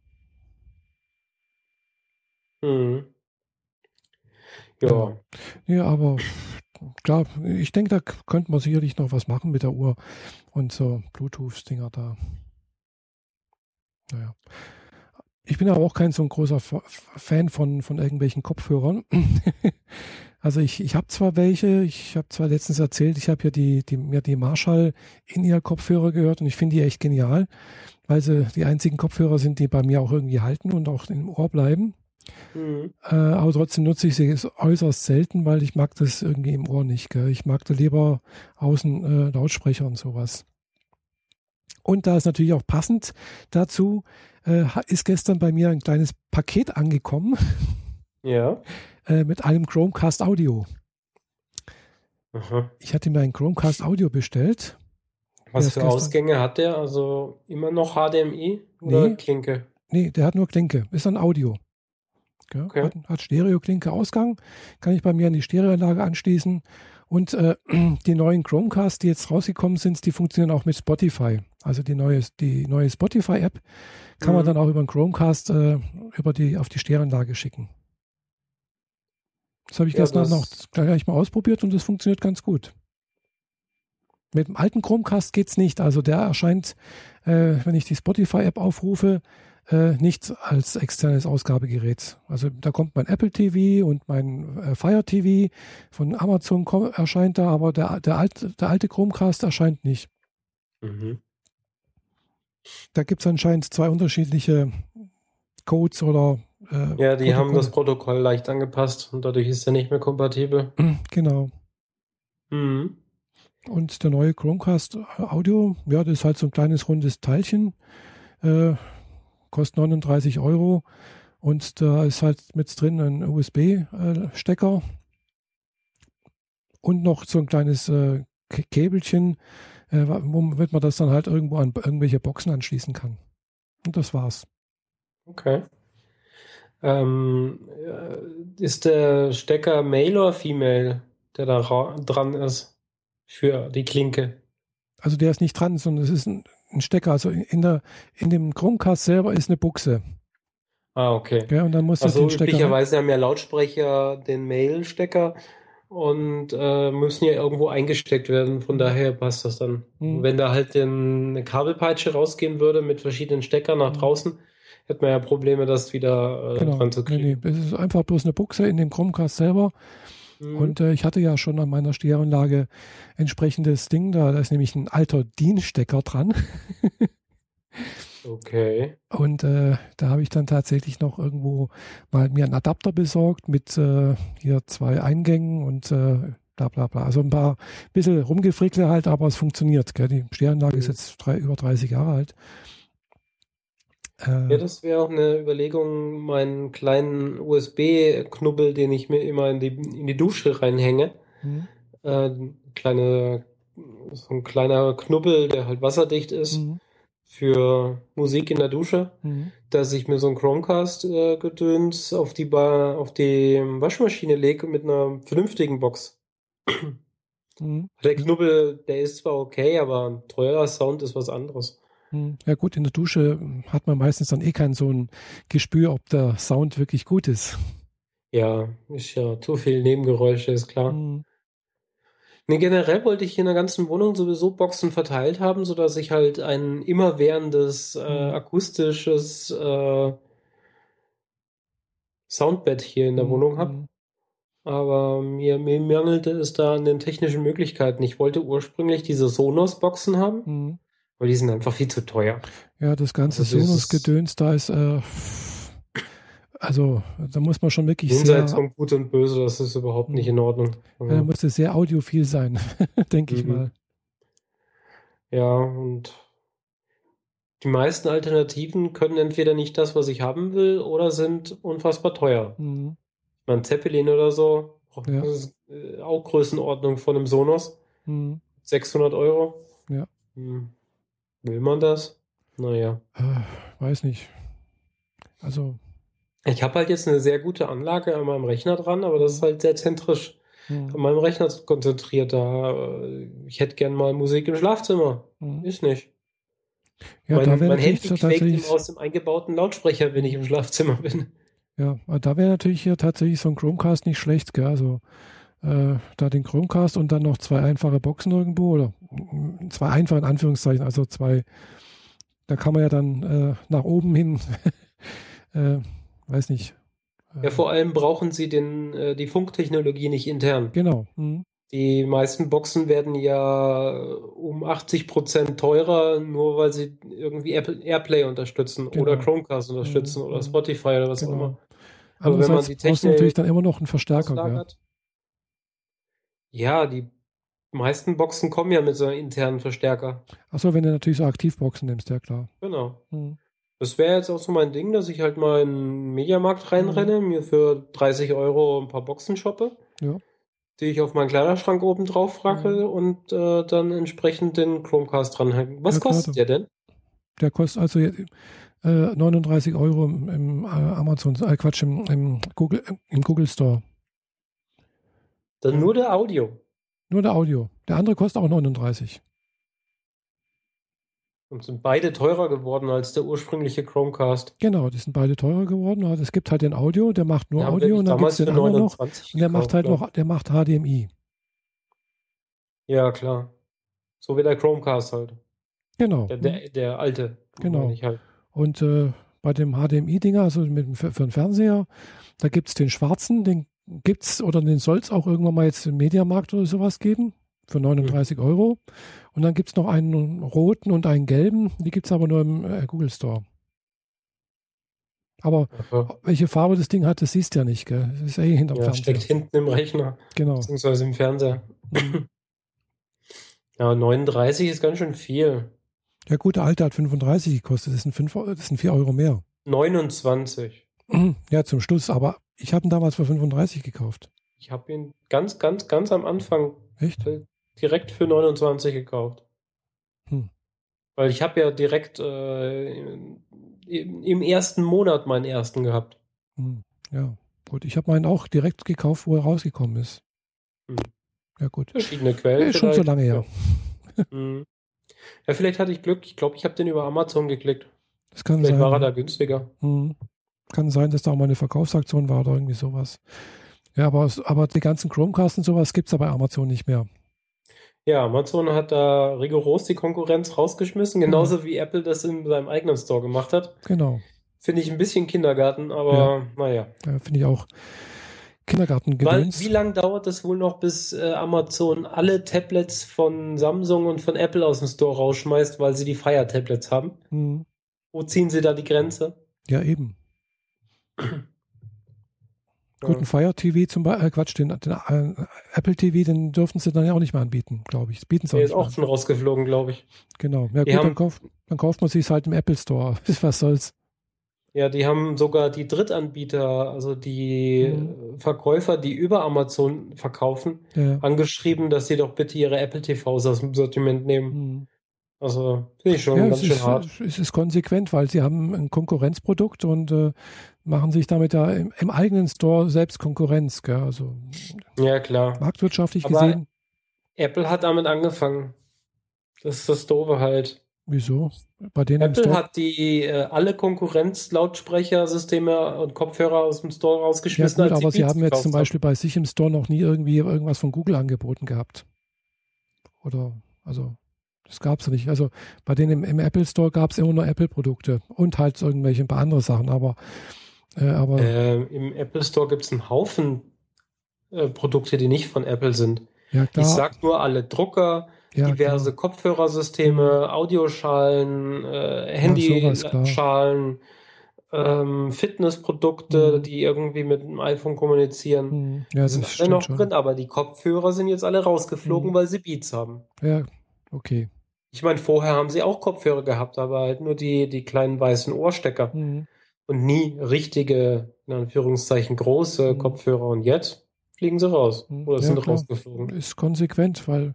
Mhm. Ja. Ja, aber klar, ich denke, da könnte man sicherlich noch was machen mit der Uhr und so Bluetooth-Dinger da. Naja. Ich bin aber auch kein so ein großer Fan von, von irgendwelchen Kopfhörern. also ich, ich habe zwar welche, ich habe zwar letztens erzählt, ich habe ja die, die, mir die Marshall in ihr Kopfhörer gehört und ich finde die echt genial, weil sie die einzigen Kopfhörer sind, die bei mir auch irgendwie halten und auch im Ohr bleiben. Mhm. Äh, aber trotzdem nutze ich sie äußerst selten, weil ich mag das irgendwie im Ohr nicht. Gell? Ich mag da lieber außen äh, Lautsprecher und sowas. Und da ist natürlich auch passend dazu, äh, ist gestern bei mir ein kleines Paket angekommen. Ja. Äh, mit einem Chromecast Audio. Aha. Ich hatte mir ein Chromecast Audio bestellt. Was für Ausgänge hat der? Also immer noch HDMI oder nee, Klinke? Nee, der hat nur Klinke. Ist ein Audio. Okay. Hat, hat Stereo-Klinke Ausgang. Kann ich bei mir an die Stereoanlage anschließen. Und äh, die neuen Chromecast, die jetzt rausgekommen sind, die funktionieren auch mit Spotify. Also die neue, die neue Spotify-App kann mhm. man dann auch über den Chromecast äh, über die, auf die Stereoanlage schicken. Das habe ich ja, gestern noch gleich mal ausprobiert und das funktioniert ganz gut. Mit dem alten Chromecast geht es nicht. Also der erscheint, äh, wenn ich die Spotify-App aufrufe, äh, nicht als externes Ausgabegerät. Also da kommt mein Apple TV und mein äh, Fire TV von Amazon erscheint da, aber der, der, alte, der alte Chromecast erscheint nicht. Mhm. Da gibt es anscheinend zwei unterschiedliche Codes oder. Äh, ja, die Protokolle. haben das Protokoll leicht angepasst und dadurch ist er nicht mehr kompatibel. Genau. Mhm. Und der neue Chromecast Audio, ja, das ist halt so ein kleines rundes Teilchen. Äh, kostet 39 Euro und da ist halt mit drin ein USB-Stecker und noch so ein kleines äh, Käbelchen, äh, womit man das dann halt irgendwo an irgendwelche Boxen anschließen kann. Und das war's. Okay. Ähm, äh, ist der Stecker Male oder Female, der da dran ist für die Klinke? Also der ist nicht dran, sondern es ist ein, ein Stecker. Also in, der, in dem Chromecast selber ist eine Buchse. Ah, okay. Ja, und dann muss also den Stecker üblicherweise haben ja Lautsprecher den Mail-Stecker und äh, müssen ja irgendwo eingesteckt werden. Von daher passt das dann. Mhm. Wenn da halt eine Kabelpeitsche rausgehen würde mit verschiedenen Steckern nach mhm. draußen, hätte man ja Probleme, das wieder äh, genau. dran zu kriegen. Nee, nee. Es ist einfach bloß eine Buchse in dem Chromecast selber. Mhm. Und äh, ich hatte ja schon an meiner Stereoanlage entsprechendes Ding da. Da ist nämlich ein alter DIN-Stecker dran. okay. Und äh, da habe ich dann tatsächlich noch irgendwo mal mir einen Adapter besorgt mit äh, hier zwei Eingängen und äh, bla bla bla. Also ein paar bisschen rumgefrickle halt, aber es funktioniert. Gell? Die Stereoanlage mhm. ist jetzt drei, über 30 Jahre alt. Äh, ja, das wäre auch eine Überlegung, meinen kleinen USB-Knubbel, den ich mir immer in die, in die Dusche reinhänge. Mhm. Äh, kleine, so ein kleiner Knubbel, der halt wasserdicht ist mhm. für Musik in der Dusche, mhm. dass ich mir so ein Chromecast-Gedöns äh, auf die auf die Waschmaschine lege mit einer vernünftigen Box. Mhm. Der Knubbel, der ist zwar okay, aber ein teurer Sound ist was anderes. Hm. Ja gut, in der Dusche hat man meistens dann eh kein so ein Gespür, ob der Sound wirklich gut ist. Ja, ist ja zu viel Nebengeräusche, ist klar. Mhm. Nee, generell wollte ich hier in der ganzen Wohnung sowieso Boxen verteilt haben, sodass ich halt ein immerwährendes äh, hm. akustisches äh, Soundbett hier in der mhm. Wohnung habe. Hm. Aber mir, mir mangelte es da an den technischen Möglichkeiten. Ich wollte ursprünglich diese Sonos-Boxen haben. Mhm. Aber die sind einfach viel zu teuer. Ja, das ganze also Sonos-Gedöns, da ist, äh, also da muss man schon wirklich Jenseits sehr... von Gut und Böse, das ist überhaupt nicht in Ordnung. Ja, da muss es sehr audiophil sein, denke mhm. ich mal. Ja, und die meisten Alternativen können entweder nicht das, was ich haben will, oder sind unfassbar teuer. Mhm. Mein Zeppelin oder so, ja. das ist äh, auch Größenordnung von einem Sonos. Mhm. 600 Euro. Ja. Mhm. Will man das? Naja. Äh, weiß nicht. Also. Ich habe halt jetzt eine sehr gute Anlage an meinem Rechner dran, aber das ist halt sehr zentrisch hm. an meinem Rechner konzentriert. Da, äh, ich hätte gern mal Musik im Schlafzimmer. Hm. Ist nicht. Ja, mein, mein Handy quäkt aus dem eingebauten Lautsprecher, wenn ich im Schlafzimmer bin. Ja, da wäre natürlich hier tatsächlich so ein Chromecast nicht schlecht, gell? Also äh, da den Chromecast und dann noch zwei einfache Boxen irgendwo oder zwei einfache in Anführungszeichen, also zwei Da kann man ja dann äh, nach oben hin, äh, weiß nicht. Ja, vor allem brauchen sie den, äh, die Funktechnologie nicht intern. Genau. Mhm. Die meisten Boxen werden ja um 80 Prozent teurer, nur weil sie irgendwie Apple Airplay unterstützen Genau. oder Chromecast unterstützen Mhm. oder Spotify oder was auch Genau. immer. Aber wenn man Andererseits die Technik natürlich dann immer noch einen Verstärker. Gell? Ja, die meisten Boxen kommen ja mit so einem internen Verstärker. Achso, wenn du natürlich so Aktivboxen nimmst, ja klar. Genau. Mhm. Das wäre jetzt auch so mein Ding, dass ich halt mal in den Mediamarkt reinrenne, mir für 30 Euro ein paar Boxen shoppe, Ja. die ich auf meinen Kleiderschrank oben drauf frackel Mhm. und äh, dann entsprechend den Chromecast dranhängen. Was Ja, kostet der denn? Der kostet also jetzt, äh, 39 Euro im, im äh, Amazon, äh, Quatsch, im, im, Google, im Google Store. Dann nur der Audio. Nur der Audio. Der andere kostet auch 39. Und sind beide teurer geworden als der ursprüngliche Chromecast. Genau, die sind beide teurer geworden. aber Es gibt halt den Audio, der macht nur wir Audio und dann gibt es den anderen noch. 29 Und der macht halt glaub noch, der macht HDMI. Ja, klar. So wie der Chromecast halt. Genau. Der, der, der alte. Genau. halt. Und äh, bei dem HDMI-Dinger, also mit, für, für den Fernseher, da gibt es den schwarzen, den gibt's oder den soll es auch irgendwann mal jetzt im Mediamarkt oder sowas geben. Für 39 Euro. Und dann gibt es noch einen roten und einen gelben. Die gibt es aber nur im äh, Google Store. Aber Aha. welche Farbe das Ding hat, das siehst du ja nicht. Gell? Das ist eh hinterm Ja, Fernseher. steckt hinten im Rechner, Genau. beziehungsweise im Fernseher. Mhm. Ja, 39 ist ganz schön viel. Der gute alte hat 35 gekostet. Das sind, 5, das sind 4 Euro mehr. 29. Ja, zum Schluss. Aber ich habe ihn damals für 35 gekauft. Ich habe ihn ganz, ganz, ganz am Anfang Echt? direkt für 29 gekauft. Hm. Weil ich habe ja direkt äh, im, im ersten Monat meinen ersten gehabt. Hm, Ja, gut. Ich habe meinen auch direkt gekauft, wo er rausgekommen ist. Hm. Ja, gut. Verschiedene Ja, Quellen. ist schon so lange her. Ja. Hm. ja, vielleicht hatte ich Glück. Ich glaube, ich habe den über Amazon geklickt. Das kann Vielleicht sein. war er da günstiger. Hm. Kann sein, dass da auch mal eine Verkaufsaktion war oder irgendwie sowas. Ja, aber, aber die ganzen Chromecasts und sowas gibt es bei Amazon nicht mehr. Ja, Amazon hat da rigoros die Konkurrenz rausgeschmissen, Hm. genauso wie Apple das in seinem eigenen Store gemacht hat. Genau. Finde ich ein bisschen Kindergarten, aber naja. Ja, Finde ich auch Weil, Kindergartengedöns. wie lange dauert es wohl noch, bis äh, Amazon alle Tablets von Samsung und von Apple aus dem Store rausschmeißt, weil sie die Fire-Tablets haben? Hm. Wo ziehen sie da die Grenze? Ja, eben. Guten Fire TV zum Beispiel, äh, Quatsch, den, den äh, Apple TV, den dürfen sie dann ja auch nicht mehr anbieten, glaube ich. Das bieten sie auch Der nicht ist auch schon rausgeflogen, glaube ich. Genau. Ja, Die gut, dann, haben- kauf, dann kauft man sich halt im Apple Store. Was soll's. Ja, die haben sogar die Drittanbieter, also die Mhm. äh, Verkäufer, die über Amazon verkaufen, Ja. angeschrieben, dass sie doch bitte ihre Apple TVs aus dem Sortiment nehmen. Hm. Also finde ich schon Ja, ganz es schön ist, hart. es ist konsequent, weil sie haben ein Konkurrenzprodukt und äh, machen sich damit ja im, im eigenen Store selbst Konkurrenz. Gell? Also Ja, klar. marktwirtschaftlich Aber- gesehen, Apple hat damit angefangen. Das ist das Doofe halt. wieso? Bei denen Apple hat die äh, alle Konkurrenz-Lautsprechersysteme und Kopfhörer aus dem Store Ja rausgeschmissen, gut, als aber sie haben jetzt zum Beispiel bei sich im Store noch nie irgendwie irgendwas von Google angeboten gehabt. Oder, also, das gab es nicht. Also bei denen im, im Apple Store gab es immer nur Apple-Produkte und halt irgendwelche ein paar andere Sachen, aber, äh, aber Äh, Im Apple Store gibt es einen Haufen äh, Produkte, die nicht von Apple sind. ja. Ich sag nur alle Drucker, ja, diverse klar. Kopfhörersysteme, Audioschalen, äh. Handyschalen, ähm, Fitnessprodukte, Mhm. die irgendwie mit dem iPhone kommunizieren. Hm, ja, sind das alle noch schon. drin, aber die Kopfhörer sind jetzt alle rausgeflogen, Mhm. weil sie Beats haben. Ja, okay. Ich meine, vorher haben sie auch Kopfhörer gehabt, aber halt nur die, die kleinen weißen Ohrstecker Hm. Und nie richtige, in Anführungszeichen, große Mhm. Kopfhörer. Und jetzt fliegen sie raus Mhm. oder Ja, sind klar. rausgeflogen. Ist konsequent, weil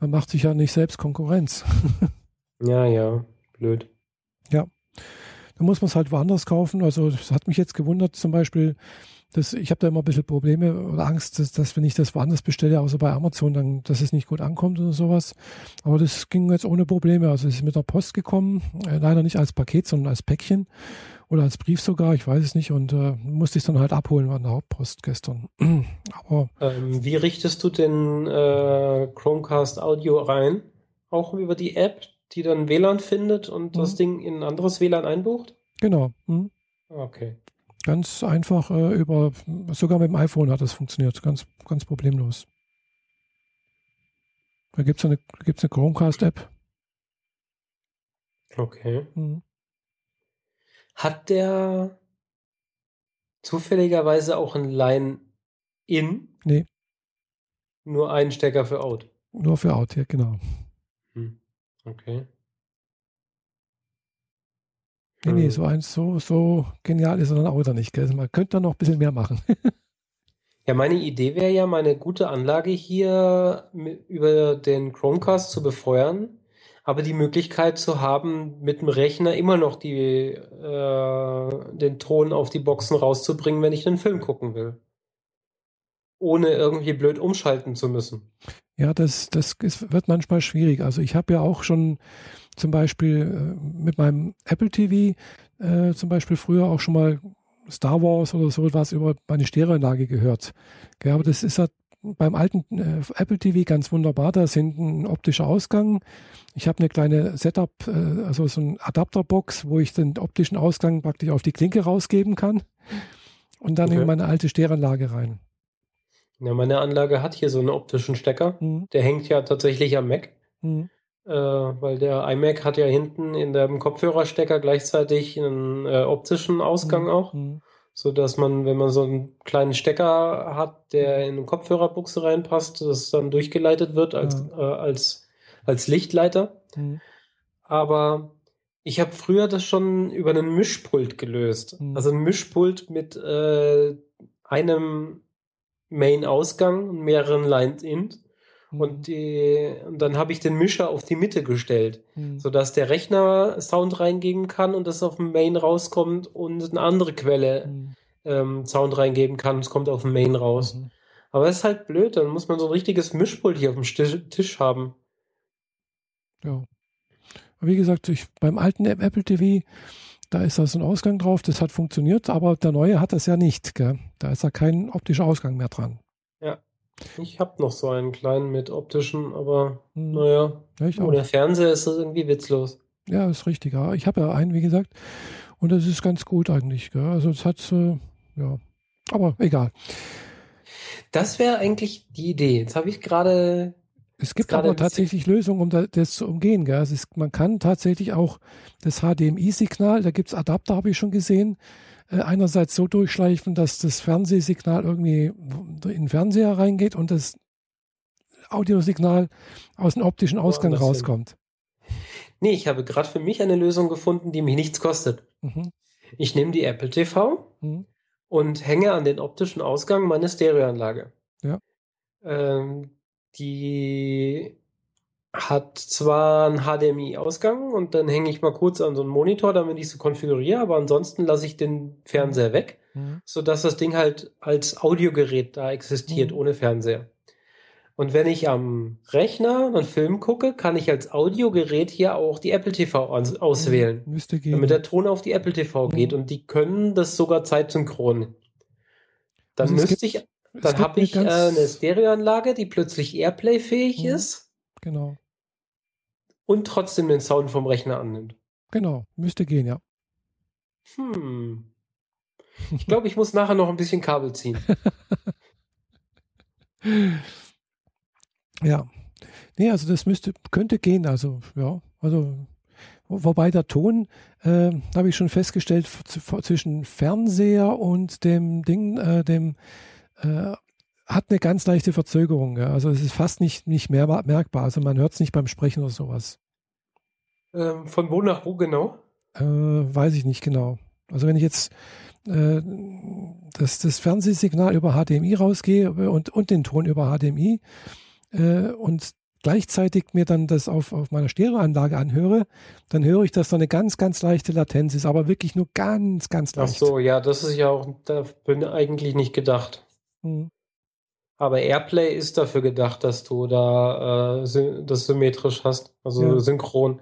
man macht sich ja nicht selbst Konkurrenz. Ja, ja, blöd. Da muss man es halt woanders kaufen. Also das hat mich jetzt gewundert, zum Beispiel, dass ich habe da immer ein bisschen Probleme oder Angst, dass, dass wenn ich das woanders bestelle, außer bei Amazon, dann, dass es nicht gut ankommt oder sowas. Aber das ging jetzt ohne Probleme. Also es ist mit der Post gekommen, äh, leider nicht als Paket, sondern als Päckchen oder als Brief sogar, ich weiß es nicht. Und äh, musste ich dann halt abholen an der Hauptpost gestern. Aber Ähm, wie richtest du den äh, Chromecast Audio rein? Auch über die App? die dann WLAN findet und das Mhm. Ding in ein anderes WLAN einbucht? Genau. Mhm. Okay. Ganz einfach äh, über, sogar mit dem iPhone hat das funktioniert. Ganz, ganz problemlos. Da gibt es eine, gibt's eine Chromecast-App. Okay. Mhm. Hat der zufälligerweise auch ein Line-In? Nee. Nur einen Stecker für Out. Nur für Out, ja, genau. Hm. Okay. Nee, nee, Hm. so eins, so, so genial ist er dann auch wieder nicht. Gell? Man könnte da noch ein bisschen mehr machen. Ja, meine Idee wäre ja, meine gute Anlage hier über den Chromecast zu befeuern, aber die Möglichkeit zu haben, mit dem Rechner immer noch die, äh, den Ton auf die Boxen rauszubringen, wenn ich einen Film gucken will. Ohne irgendwie blöd umschalten zu müssen. Ja, das, das ist, wird manchmal schwierig. Also ich habe ja auch schon zum Beispiel äh, mit meinem Apple TV äh, zum Beispiel früher auch schon mal Star Wars oder so was über meine Stereoanlage gehört. Ja, aber das ist halt beim alten äh, Apple TV ganz wunderbar. Da ist hinten ein optischer Ausgang. Ich habe eine kleine Setup, äh, also so ein Adapterbox, wo ich den optischen Ausgang praktisch auf die Klinke rausgeben kann und dann Okay. in meine alte Stereoanlage rein. Ja, meine Anlage hat hier so einen optischen Stecker. Mhm. Der hängt ja tatsächlich am Mac. Mhm. Äh, weil der iMac hat ja hinten in dem Kopfhörerstecker gleichzeitig einen äh, optischen Ausgang auch, Mhm. so dass man, wenn man so einen kleinen Stecker hat, der in eine Kopfhörerbuchse reinpasst, das dann durchgeleitet wird als, äh, als, als Lichtleiter. Mhm. Aber ich habe früher das schon über einen Mischpult gelöst. Mhm. Also ein Mischpult mit äh, einem Main-Ausgang und mehreren Lines-In. Mhm. Und, die, und dann habe ich den Mischer auf die Mitte gestellt, Mhm. sodass der Rechner Sound reingeben kann und das auf dem Main rauskommt und eine andere Quelle Mhm. ähm, Sound reingeben kann und es kommt auf dem Main raus. Mhm. Aber das ist halt blöd, dann muss man so ein richtiges Mischpult hier auf dem Sti- Tisch haben. Ja. Wie gesagt, ich, beim alten Apple TV, da ist da so ein Ausgang drauf, das hat funktioniert, aber der neue hat das ja nicht. Gell? Da ist da kein optischer Ausgang mehr dran. Ich habe noch so einen kleinen mit optischen, aber Hm. naja, Ja, ohne Fernseher ist das irgendwie witzlos. Ja, ist richtig. Ja. Ich habe ja einen, wie gesagt, und das ist ganz gut eigentlich. Gell? Also es hat, äh, ja, aber egal. Das wäre eigentlich die Idee. Jetzt habe ich gerade Es gibt aber tatsächlich Lösungen, um da, das zu umgehen. Gell? Also es man kann tatsächlich auch das HDMI-Signal, da gibt es Adapter, habe ich schon gesehen, äh, einerseits so durchschleifen, dass das Fernsehsignal irgendwie in den Fernseher reingeht und das Audiosignal aus dem optischen Ausgang hin. rauskommt. Nee, ich habe gerade für mich eine Lösung gefunden, die mich nichts kostet. Mhm. Ich nehme die Apple TV Mhm. und hänge an den optischen Ausgang meine Stereoanlage. Ja. Ähm, die hat zwar einen HDMI-Ausgang und dann hänge ich mal kurz an so einen Monitor, damit ich so konfiguriere, aber ansonsten lasse ich den Fernseher weg, Mhm. sodass das Ding halt als Audiogerät da existiert, Mhm. ohne Fernseher. Und wenn ich am Rechner einen Film gucke, kann ich als Audiogerät hier auch die Apple TV aus auswählen. Müsste gehen. Damit der Ton auf die Apple TV Mhm. geht und die können das sogar zeitsynchron. Dann Also müsste ich, dann habe ich äh, ganz- eine Stereoanlage, die plötzlich Airplay-fähig Mhm. ist Genau, und trotzdem den Sound vom Rechner annimmt. genau, müsste gehen, ja. Hm. Ich glaube, ich muss nachher noch ein bisschen Kabel ziehen. Ja. Nee, also das müsste, könnte gehen, also ja, also wo- wobei der Ton, äh, habe ich schon festgestellt, zwischen Fernseher und dem Ding, äh, dem äh, hat eine ganz leichte Verzögerung. Ja. Also es ist fast nicht, nicht mehr merkbar. Also man hört es nicht beim Sprechen oder sowas. Ähm, von wo nach wo genau? Äh, weiß ich nicht genau. Also wenn ich jetzt äh, das, das Fernsehsignal über HDMI rausgehe und, und den Ton über HDMI äh, und gleichzeitig mir dann das auf, auf meiner Stereoanlage anhöre, dann höre ich, dass da eine ganz, ganz leichte Latenz ist, aber wirklich nur ganz, ganz Ach leicht. so, ja, das ist ja auch, da bin eigentlich nicht gedacht. Hm. Aber Airplay ist dafür gedacht, dass du da äh, das symmetrisch hast, also Ja. synchron.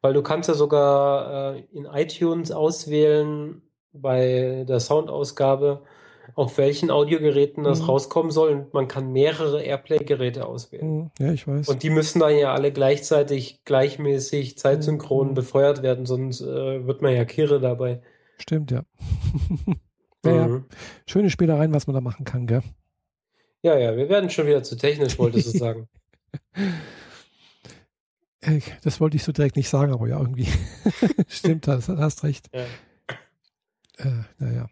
Weil du kannst ja sogar äh, in iTunes auswählen bei der Soundausgabe, auf welchen Audiogeräten das Mhm. rauskommen soll und man kann mehrere Airplay-Geräte auswählen. Mhm. Ja, ich weiß. Und die müssen dann ja alle gleichzeitig gleichmäßig zeitsynchron Mhm. befeuert werden, sonst äh, wird man ja kirre dabei. Stimmt, ja. naja, Mhm. schöne Spielereien, was man da machen kann, gell? Ja, ja, wir werden schon wieder zu technisch, wolltest du sagen. Äh, Das wollte ich so direkt nicht sagen, aber ja, irgendwie. Stimmt, hast, hast recht. Ja. Äh, naja.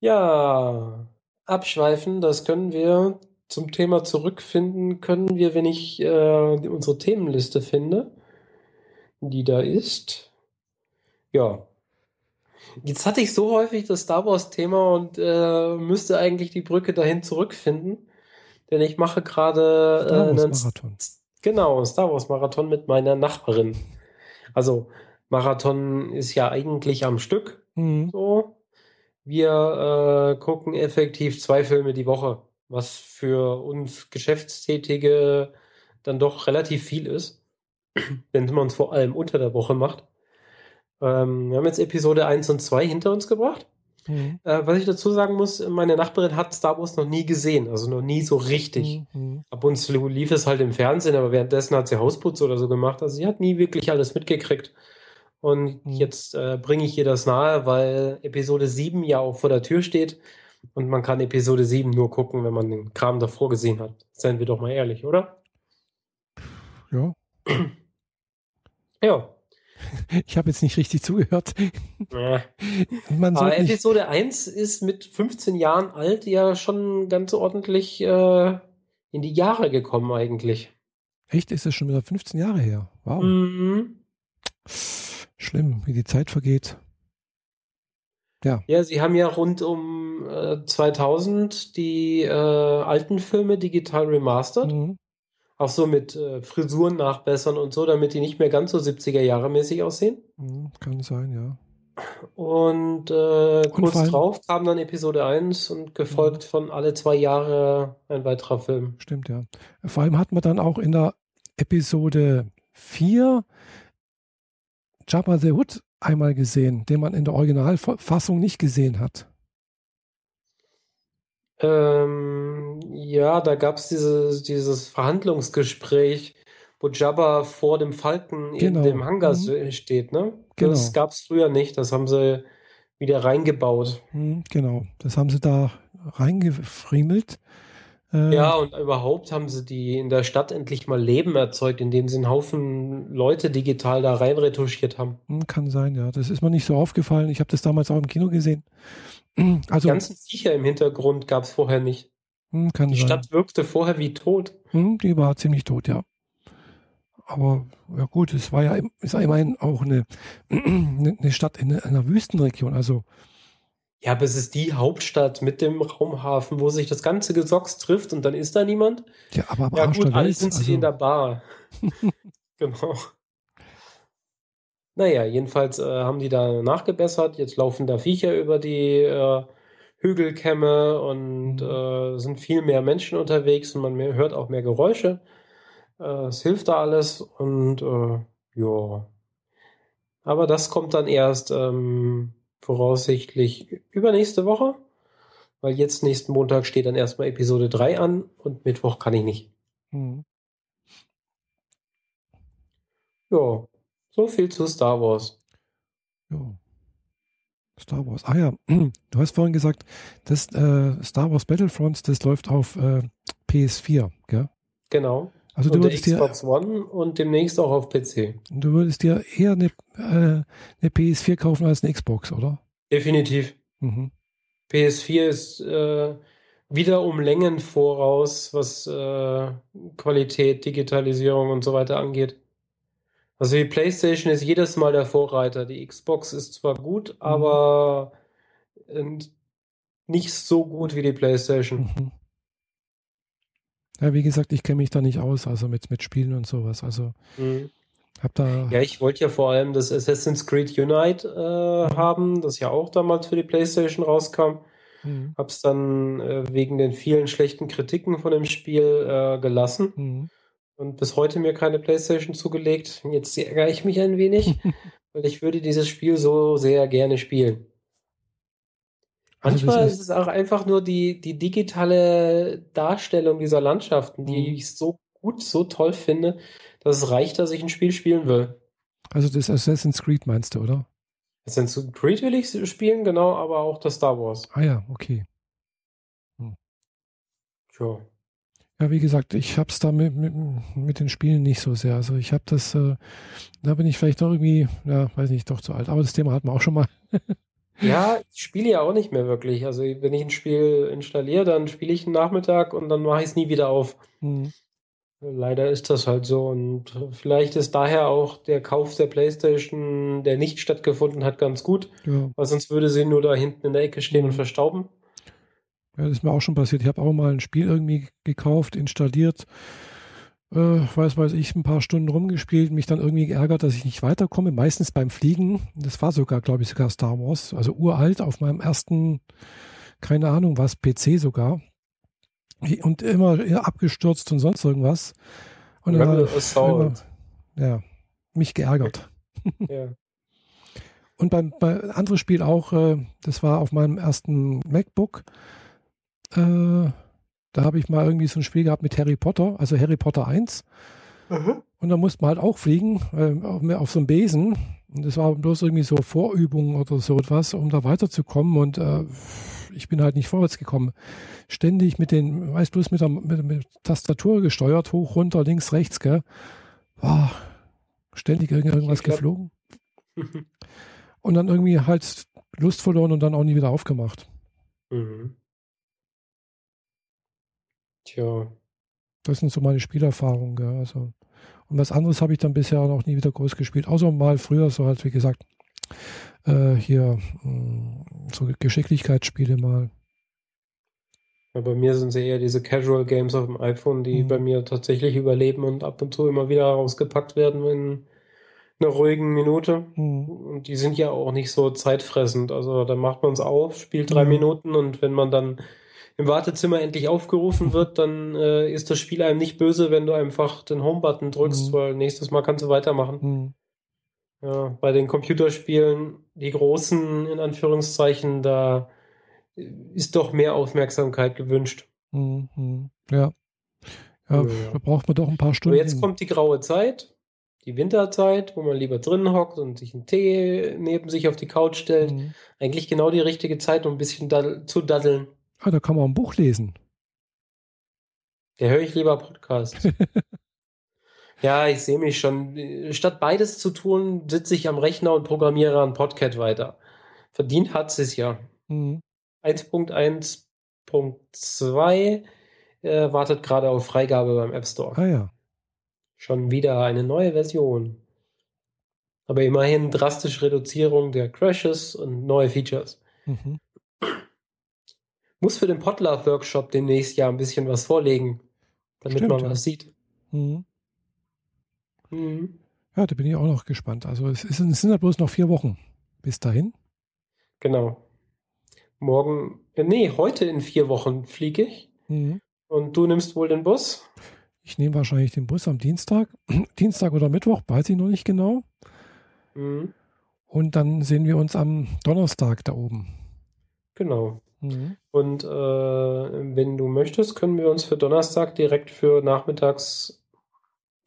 Ja, abschweifen, das können wir zum Thema zurückfinden, können wir, wenn ich äh, unsere Themenliste finde, die da ist. Ja. Jetzt hatte ich so häufig das Star Wars-Thema und äh, müsste eigentlich die Brücke dahin zurückfinden, denn ich mache gerade Star äh, einen Marathon. Genau, Star Wars Marathon mit meiner Nachbarin. Also Marathon ist ja eigentlich am Stück Mhm. so. Wir äh, gucken effektiv zwei Filme die Woche, was für uns Geschäftstätige dann doch relativ viel ist, wenn man es vor allem unter der Woche macht. Ähm, wir haben jetzt Episode 1 und 2 hinter uns gebracht. Mhm. Äh, was ich dazu sagen muss, meine Nachbarin hat Star Wars noch nie gesehen, also noch nie so richtig. Mhm. Ab und zu lief es halt im Fernsehen, aber währenddessen hat sie Hausputz oder so gemacht. Also sie hat nie wirklich alles mitgekriegt. Und Mhm. jetzt äh, bringe ich ihr das nahe, weil Episode 7 ja auch vor der Tür steht. Und man kann Episode 7 nur gucken, wenn man den Kram davor gesehen hat. Seien wir doch mal ehrlich, oder? Ja, Ja. Ich habe jetzt nicht richtig zugehört. Man Aber nicht, Episode 1 ist mit 15 Jahren alt ja schon ganz ordentlich äh, in die Jahre gekommen eigentlich. echt, ist es schon wieder 15 Jahre her. Wow, Mhm. schlimm, wie die Zeit vergeht. Ja, sie haben ja rund um äh, 2000 die äh, alten Filme digital remastered. Mhm. Auch so mit äh, Frisuren nachbessern und so, damit die nicht mehr ganz so 70er Jahre mäßig aussehen. Mhm. Kann sein, ja. Und äh, kurz drauf kam dann Episode 1 und gefolgt von alle zwei Jahre ein weiterer Film. Stimmt, ja. Vor allem hat man dann auch in der Episode 4 Jabba the Hutt einmal gesehen, den man in der Originalfassung nicht gesehen hat. Ähm, ja, da gab es dieses, dieses Verhandlungsgespräch, wo Jabba vor dem Falken in Genau. dem Hangar Mhm. steht, ne? Genau. Das gab es früher nicht, das haben sie wieder reingebaut. Hm, genau, das haben sie da reingefriemelt. Äh, Ja, und überhaupt haben sie die in der Stadt endlich mal Leben erzeugt, indem sie einen Haufen Leute digital da rein retuschiert haben. hm, Kann sein, ja. Das ist mir nicht so aufgefallen. Ich habe das damals auch im Kino gesehen. Also, Die ganzen Viecher im Hintergrund gab es vorher nicht. Hm, kann Die sein. Stadt wirkte vorher wie tot. Hm, die war ziemlich tot, ja. Aber ja gut, es war ja ist ja immerhin auch eine, eine eine Stadt in einer Wüstenregion. Also Ja, aber es ist die Hauptstadt mit dem Raumhafen, wo sich das ganze Gesocks trifft und dann ist da niemand. ja, aber am Ja gut, alle sind sie Also, in der Bar. Genau. Naja, jedenfalls äh, haben die da nachgebessert. Jetzt laufen da Viecher über die äh, Hügelkämme und Mhm. äh, sind viel mehr Menschen unterwegs und man mehr, hört auch mehr Geräusche. Äh, es hilft da alles und äh, ja. Aber das kommt dann erst ähm, voraussichtlich übernächste Woche, weil jetzt nächsten Montag steht dann erstmal Episode 3 an und Mittwoch kann ich nicht. hm, Ja, so viel zu Star Wars. ja. Star Wars. Ah ja, du hast vorhin gesagt, das äh, Star Wars Battlefronts, das läuft auf äh, PS4, gell? Genau. Also du und der würdest, dir, Xbox One und demnächst auch auf PC. du würdest dir eher eine, äh, eine PS4 kaufen als eine Xbox, oder? Definitiv. Mhm. PS4 ist äh, wieder um Längen voraus, was äh, Qualität, Digitalisierung und so weiter angeht. Also die PlayStation ist jedes Mal der Vorreiter. Die Xbox ist zwar gut, aber äh, nicht so gut wie die PlayStation. Mhm. Ja, wie gesagt, ich kenne mich da nicht aus, also mit, mit Spielen und sowas. Also Mhm. hab da. Ja, ich wollte ja vor allem das Assassin's Creed Unite äh, haben, das ja auch damals für die PlayStation rauskam. Mhm. Hab's dann äh, wegen den vielen schlechten Kritiken von dem Spiel äh, gelassen Mhm. Und bis heute mir keine PlayStation zugelegt. Jetzt ärgere ich mich ein wenig, weil ich würde dieses Spiel so sehr gerne spielen. Also Manchmal ist, ist es auch einfach nur die, die digitale Darstellung dieser Landschaften, die mhm. ich so gut, so toll finde, dass es reicht, dass ich ein Spiel spielen will. Also das Assassin's Creed meinst du, oder? Assassin's Creed will ich spielen, genau, aber auch das Star Wars. Ah ja, okay. Hm. Ja. Ja, wie gesagt, ich habe es da mit, mit, mit, den Spielen nicht so sehr. Also ich habe das, äh, da bin ich vielleicht doch irgendwie, ja, weiß nicht, doch zu alt. Aber das Thema hatten wir auch schon mal. ja, ich spiele ja auch nicht mehr wirklich. Also wenn ich ein Spiel installiere, dann spiele ich einen Nachmittag und dann mache ich es nie wieder auf. Hm. Leider ist das halt so. Und vielleicht ist daher auch der Kauf der PlayStation, der nicht stattgefunden hat, ganz gut. Ja. Weil sonst würde sie nur da hinten in der Ecke stehen und mhm. verstauben. Ja, das ist mir auch schon passiert. Ich habe auch mal ein Spiel irgendwie gekauft, installiert, äh, weiß weiß ich, ein paar Stunden rumgespielt, mich dann irgendwie geärgert, dass ich nicht weiterkomme. Meistens beim Fliegen. Das war sogar, glaube ich, sogar Star Wars. Also uralt auf meinem ersten, keine Ahnung was, PC sogar und immer abgestürzt und sonst irgendwas. Und dann immer, ja, mich geärgert. Ja. Und beim bei anderes Spiel auch, äh, das war auf meinem ersten MacBook. Äh, da habe ich mal irgendwie so ein Spiel gehabt mit Harry Potter, also Harry Potter 1. Mhm. Und da musste man halt auch fliegen, äh, auf, so einem Besen. Und das war bloß irgendwie so Vorübung oder so etwas, um da weiterzukommen. Und äh, ich bin halt nicht vorwärts gekommen. Ständig mit den, weiß bloß mit der, mit, mit Tastatur gesteuert, hoch, runter, links, rechts, gell. Boah, ständig irgendwas geflogen. und dann irgendwie halt Lust verloren und dann auch nie wieder aufgemacht. Mhm. Tja. Das sind so meine Spielerfahrungen, gell. Also. Und was anderes habe ich dann bisher noch nie wieder groß gespielt. Außer mal früher, so halt, wie gesagt, äh, hier mh, hm, so Geschicklichkeitsspiele mal. Ja, bei mir sind es eher diese Casual Games auf dem iPhone, die mhm. bei mir tatsächlich überleben und ab und zu immer wieder rausgepackt werden in einer ruhigen Minute. Mhm. Und die sind ja auch nicht so zeitfressend. Also da macht man es auf, spielt drei mhm. Minuten und wenn man dann im Wartezimmer endlich aufgerufen wird, dann äh, ist das Spiel einem nicht böse, wenn du einfach den Home-Button drückst, mhm. weil nächstes Mal kannst du weitermachen. Mhm. Ja, bei den Computerspielen, die großen, in Anführungszeichen, da ist doch mehr Aufmerksamkeit gewünscht. Mhm. Ja. Ja, ja. da braucht man doch ein paar Stunden. Aber jetzt kommt die graue Zeit, die Winterzeit, wo man lieber drinnen hockt und sich einen Tee neben sich auf die Couch stellt. Mhm. Eigentlich genau die richtige Zeit, um ein bisschen daddel zu daddeln. Ah, da kann man ein Buch lesen. Da höre ich lieber Podcast. Ja, ich sehe mich schon. Statt beides zu tun, sitze ich am Rechner und programmiere an Podcat weiter. Verdient hat es ja. Mhm. 1.1.2 äh, wartet gerade auf Freigabe beim App Store. Ah ja. Schon wieder eine neue Version. Aber immerhin drastische Reduzierung der Crashes und neue Features. Mhm. Muss für den Podlove Workshop demnächst ja ein bisschen was vorlegen, damit Stimmt, man was sieht. Mhm. Mhm. Ja, da bin ich auch noch gespannt. Also es, ist, es sind ja bloß noch vier Wochen bis dahin. Genau. Morgen, äh, nee, heute in vier Wochen fliege ich. Mhm. Und du nimmst wohl den Bus? Ich nehme wahrscheinlich den Bus am Dienstag. Dienstag oder Mittwoch, weiß ich noch nicht genau. Mhm. Und dann sehen wir uns am Donnerstag da oben. Genau. Mhm. Und äh, wenn du möchtest, können wir uns für Donnerstag direkt für nachmittags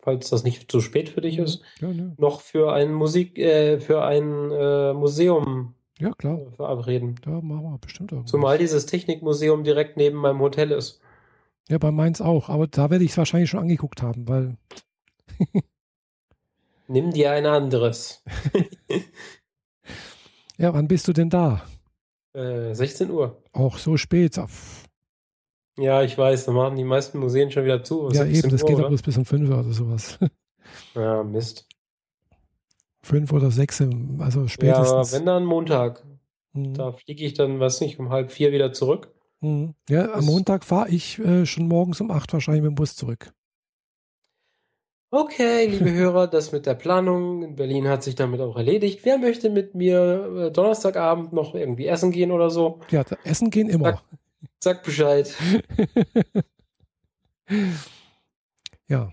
falls das nicht zu spät für dich mhm. ist, ja, ne. noch für ein Musik, äh, für ein äh, Museum ja, klar. Äh, verabreden. Da machen wir bestimmt irgendwas. Zumal dieses Technikmuseum direkt neben meinem Hotel ist. Ja, bei meins auch, aber da werde ich es wahrscheinlich schon angeguckt haben, weil. Nimm dir ein anderes. ja, wann bist du denn da? Äh, 16 Uhr. Auch so spät. Ja, ich weiß, da machen die meisten Museen schon wieder zu. Ja, eben, das Uhr, geht doch bloß bis um 5 oder sowas. Ja, Mist. 5 oder 6, also spätestens. Ja, wenn dann Montag. Mhm. Da fliege ich dann, weiß nicht, um halb vier wieder zurück. Mhm. Ja, das am Montag fahre ich äh, schon morgens um 8 wahrscheinlich mit dem Bus zurück. Okay, liebe Hörer, das mit der Planung in Berlin hat sich damit auch erledigt. Wer möchte mit mir äh, Donnerstagabend noch irgendwie essen gehen oder so? Ja, essen gehen immer. Sag, Sag Bescheid. ja.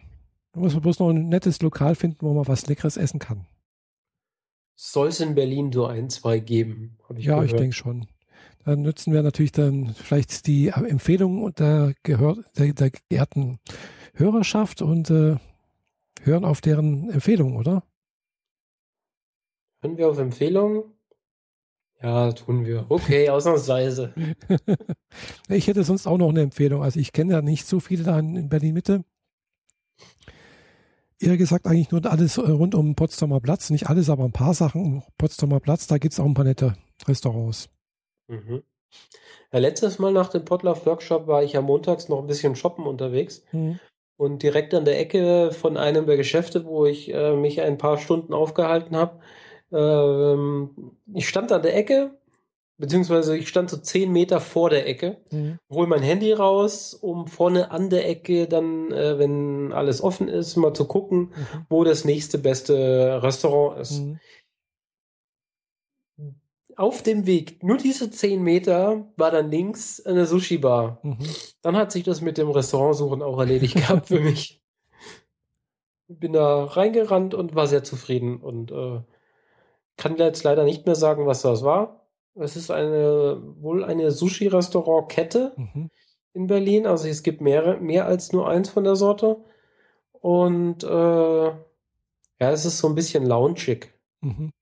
Da muss man bloß noch ein nettes Lokal finden, wo man was Leckeres essen kann. Soll es in Berlin so ein, zwei geben? Ich ja, gehört. ich denke schon. dann nützen wir natürlich dann vielleicht die Empfehlung der, gehör, der, der geehrten Hörerschaft und äh, hören auf deren Empfehlung, oder? Hören wir auf Empfehlung? Ja, tun wir. Okay, ausnahmsweise. ich hätte sonst auch noch eine Empfehlung. Also ich kenne ja nicht so viele da in Berlin Mitte. Eher gesagt eigentlich nur alles rund um Potsdamer Platz. Nicht alles, aber ein paar Sachen um Potsdamer Platz. Da gibt es auch ein paar nette Restaurants. Mhm. Ja, letztes Mal nach dem Potluck Workshop war ich ja montags noch ein bisschen shoppen unterwegs. Mhm. Und direkt an der Ecke von einem der Geschäfte, wo ich äh, mich ein paar Stunden aufgehalten habe, ähm, ich stand an der Ecke, beziehungsweise ich stand so zehn Meter vor der Ecke, mhm. hol mein Handy raus, um vorne an der Ecke dann, äh, wenn alles offen ist, mal zu gucken, mhm. wo das nächste beste Restaurant ist. Mhm auf dem Weg, nur diese zehn Meter, war dann links eine Sushi-Bar. Mhm. Dann hat sich das mit dem Restaurantsuchen auch erledigt gehabt für mich. Bin da reingerannt und war sehr zufrieden und äh, kann jetzt leider nicht mehr sagen, was das war. Es ist eine wohl eine Sushi-Restaurant-Kette mhm. in Berlin. Also es gibt mehrere, mehr als nur eins von der Sorte. Und äh, ja, es ist so ein bisschen loungig. Mhm.